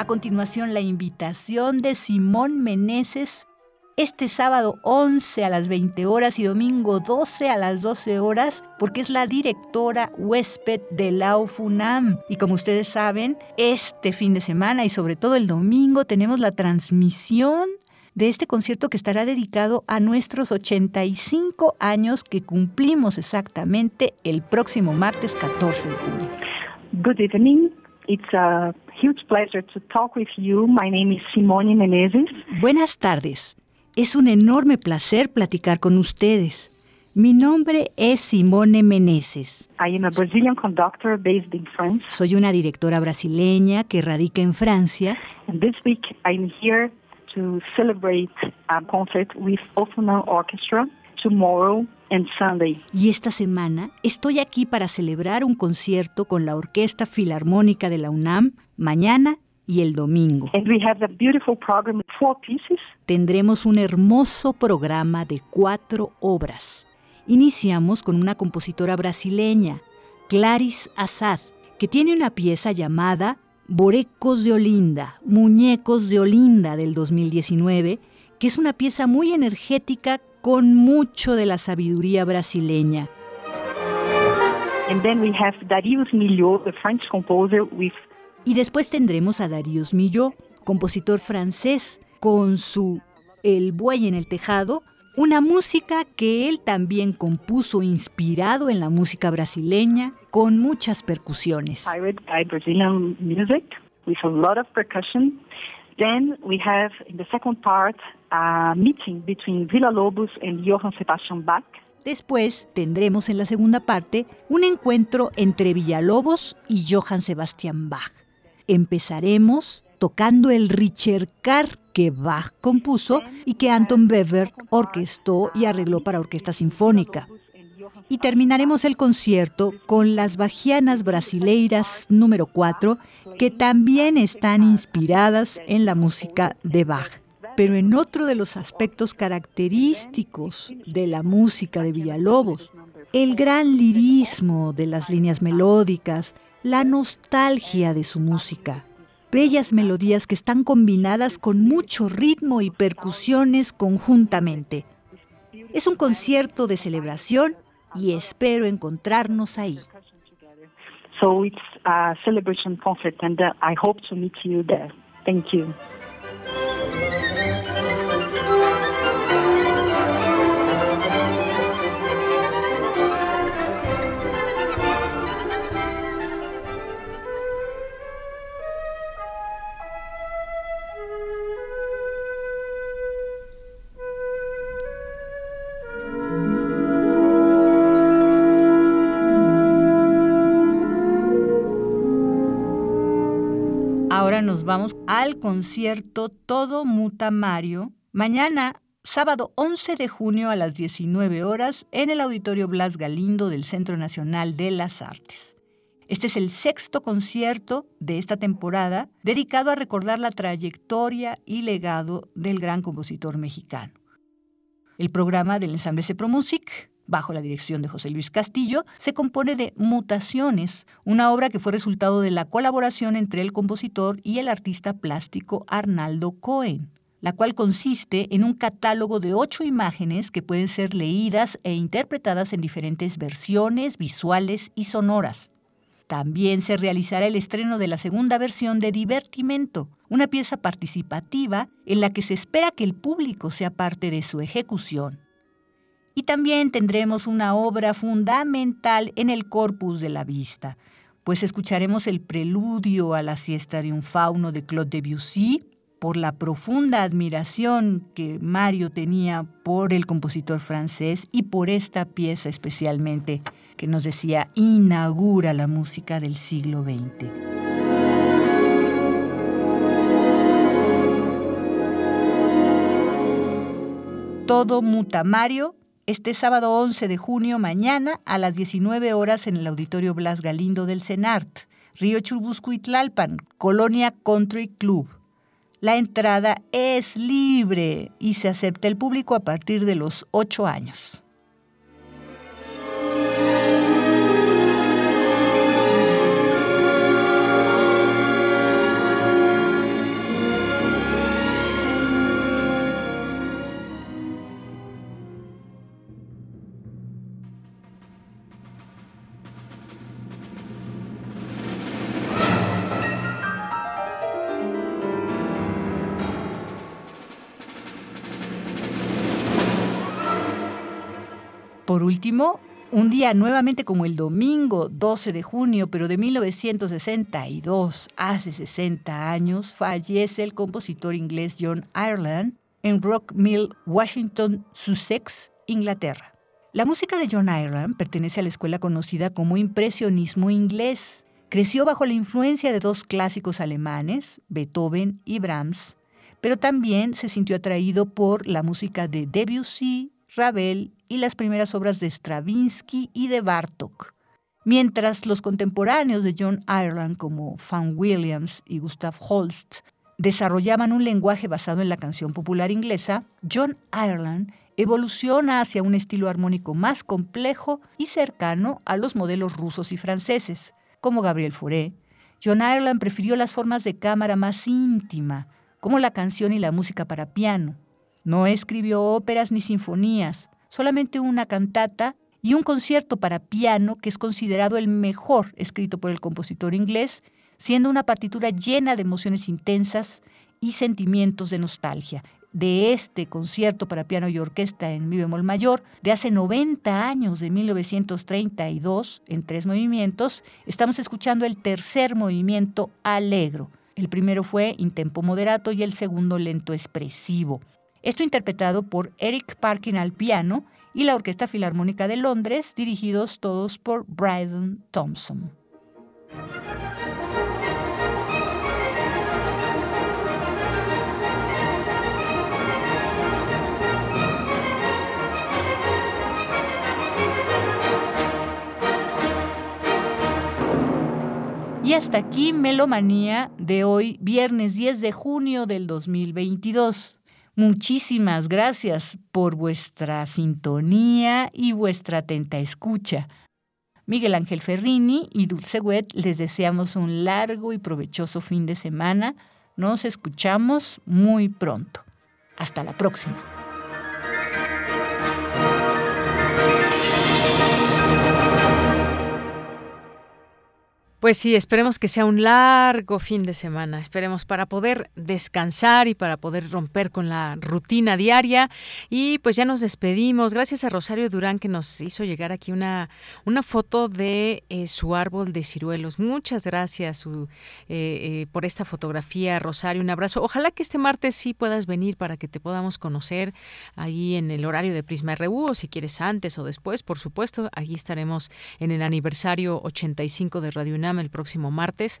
Knussen. continuación la invitación de Simón Meneses este sábado 11 a las 20 horas y domingo 12 a las 12 horas, porque es la directora huésped de la UFUNAM. Y como ustedes saben, este fin de semana y sobre todo el domingo tenemos la transmisión de este concierto que estará dedicado a nuestros 85 años que cumplimos exactamente el próximo martes 14 de junio. Good evening. It's a huge pleasure to talk with you. My name is Simone Menezes. Buenas tardes. Es un enorme placer platicar con ustedes. Mi nombre es Simone Meneses. I am a Brazilian conductor based in France. Soy una directora brasileña que radica en Francia. And this week I'm here to celebrate a concert with Ofunam Orchestra tomorrow Sunday. Y esta semana estoy aquí para celebrar un concierto con la Orquesta Filarmónica de la UNAM mañana y el domingo. Tendremos un hermoso programa de cuatro obras. Iniciamos con una compositora brasileña, Claris Azad, que tiene una pieza llamada Borecos de Olinda, Muñecos de Olinda del 2019, que es una pieza muy energética con mucho de la sabiduría brasileña. And then we have Darius Milhaud, the French composer with y después tendremos a Darius Milhaud, compositor francés, con su El buey en el tejado, una música que él también compuso inspirado en la música brasileña con muchas percusiones. By Brazilian music with a lot of percussion. Then we have in the second part a meeting between Villa Lobos and Johann Sebastian Bach. Después tendremos en la segunda parte un encuentro entre Villalobos y Johann Sebastian Bach. Empezaremos tocando el Ricercar que Bach compuso y que Anton Weber orquestó y arregló para orquesta sinfónica. Y terminaremos el concierto con las Bajianas Brasileiras número 4, que también están inspiradas en la música de Bach. Pero en otro de los aspectos característicos de la música de Villalobos, el gran lirismo de las líneas melódicas, la nostalgia de su música bellas melodías que están combinadas con mucho ritmo y percusiones conjuntamente. Es un concierto de celebración y espero encontrarnos ahí. So it's a celebration concert and uh, I hope to meet you there. Thank you. Al concierto Todo Muta Mario, mañana, sábado 11 de junio a las 19 horas, en el Auditorio Blas Galindo del Centro Nacional de las Artes. Este es el sexto concierto de esta temporada dedicado a recordar la trayectoria y legado del gran compositor mexicano. El programa del ensamble Music bajo la dirección de José Luis Castillo, se compone de Mutaciones, una obra que fue resultado de la colaboración entre el compositor y el artista plástico Arnaldo Cohen, la cual consiste en un catálogo de ocho imágenes que pueden ser leídas e interpretadas en diferentes versiones visuales y sonoras. También se realizará el estreno de la segunda versión de Divertimento, una pieza participativa en la que se espera que el público sea parte de su ejecución. Y también tendremos una obra fundamental en el corpus de la vista, pues escucharemos el preludio a la siesta de un fauno de Claude Debussy por la profunda admiración que Mario tenía por el compositor francés y por esta pieza especialmente que nos decía inaugura la música del siglo XX. Todo muta Mario este sábado 11 de junio, mañana, a las 19 horas en el Auditorio Blas Galindo del CENART, Río Churubusco Colonia Country Club. La entrada es libre y se acepta el público a partir de los 8 años. Por último, un día nuevamente como el domingo 12 de junio, pero de 1962, hace 60 años, fallece el compositor inglés John Ireland en Rock Mill, Washington, Sussex, Inglaterra. La música de John Ireland pertenece a la escuela conocida como impresionismo inglés. Creció bajo la influencia de dos clásicos alemanes, Beethoven y Brahms, pero también se sintió atraído por la música de Debussy, Ravel y las primeras obras de Stravinsky y de Bartok. Mientras los contemporáneos de John Ireland como Fan Williams y Gustav Holst desarrollaban un lenguaje basado en la canción popular inglesa, John Ireland evoluciona hacia un estilo armónico más complejo y cercano a los modelos rusos y franceses, como Gabriel Fauré. John Ireland prefirió las formas de cámara más íntima, como la canción y la música para piano. No escribió óperas ni sinfonías, solamente una cantata y un concierto para piano que es considerado el mejor escrito por el compositor inglés, siendo una partitura llena de emociones intensas y sentimientos de nostalgia. De este concierto para piano y orquesta en mi bemol mayor, de hace 90 años, de 1932, en tres movimientos, estamos escuchando el tercer movimiento alegro. El primero fue in tempo moderato y el segundo lento expresivo. Esto interpretado por Eric Parkin al piano y la Orquesta Filarmónica de Londres, dirigidos todos por Brydon Thompson. Y hasta aquí Melomanía de hoy, viernes 10 de junio del 2022. Muchísimas gracias por vuestra sintonía y vuestra atenta escucha. Miguel Ángel Ferrini y Dulce Wet les deseamos un largo y provechoso fin de semana. Nos escuchamos muy pronto. Hasta la próxima. Pues sí, esperemos que sea un largo fin de semana, esperemos para poder descansar y para poder romper con la rutina diaria. Y pues ya nos despedimos. Gracias a Rosario Durán que nos hizo llegar aquí una, una foto de eh, su árbol de ciruelos. Muchas gracias eh, eh, por esta fotografía, Rosario. Un abrazo. Ojalá que este martes sí puedas venir para que te podamos conocer ahí en el horario de Prisma RU o si quieres antes o después, por supuesto. Allí estaremos en el aniversario 85 de Radio UNAM el próximo martes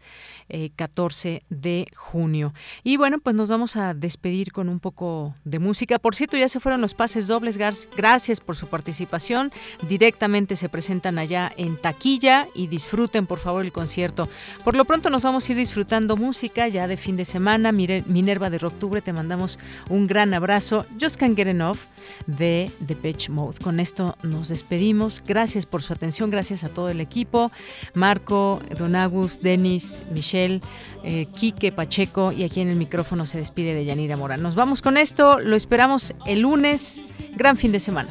14 eh, de junio. Y bueno, pues nos vamos a despedir con un poco de música. Por cierto, ya se fueron los pases dobles. Gracias por su participación. Directamente se presentan allá en taquilla y disfruten por favor el concierto. Por lo pronto nos vamos a ir disfrutando música ya de fin de semana. Minerva de Octubre, te mandamos un gran abrazo. Just Can't Get Enough de The Pitch Mode. Con esto nos despedimos. Gracias por su atención, gracias a todo el equipo. Marco, Don Agus, Denis, Michelle, eh, Quique, Pacheco y aquí en el micrófono se despide de Yanira Morán. Nos vamos con esto, lo esperamos el lunes. Gran fin de semana.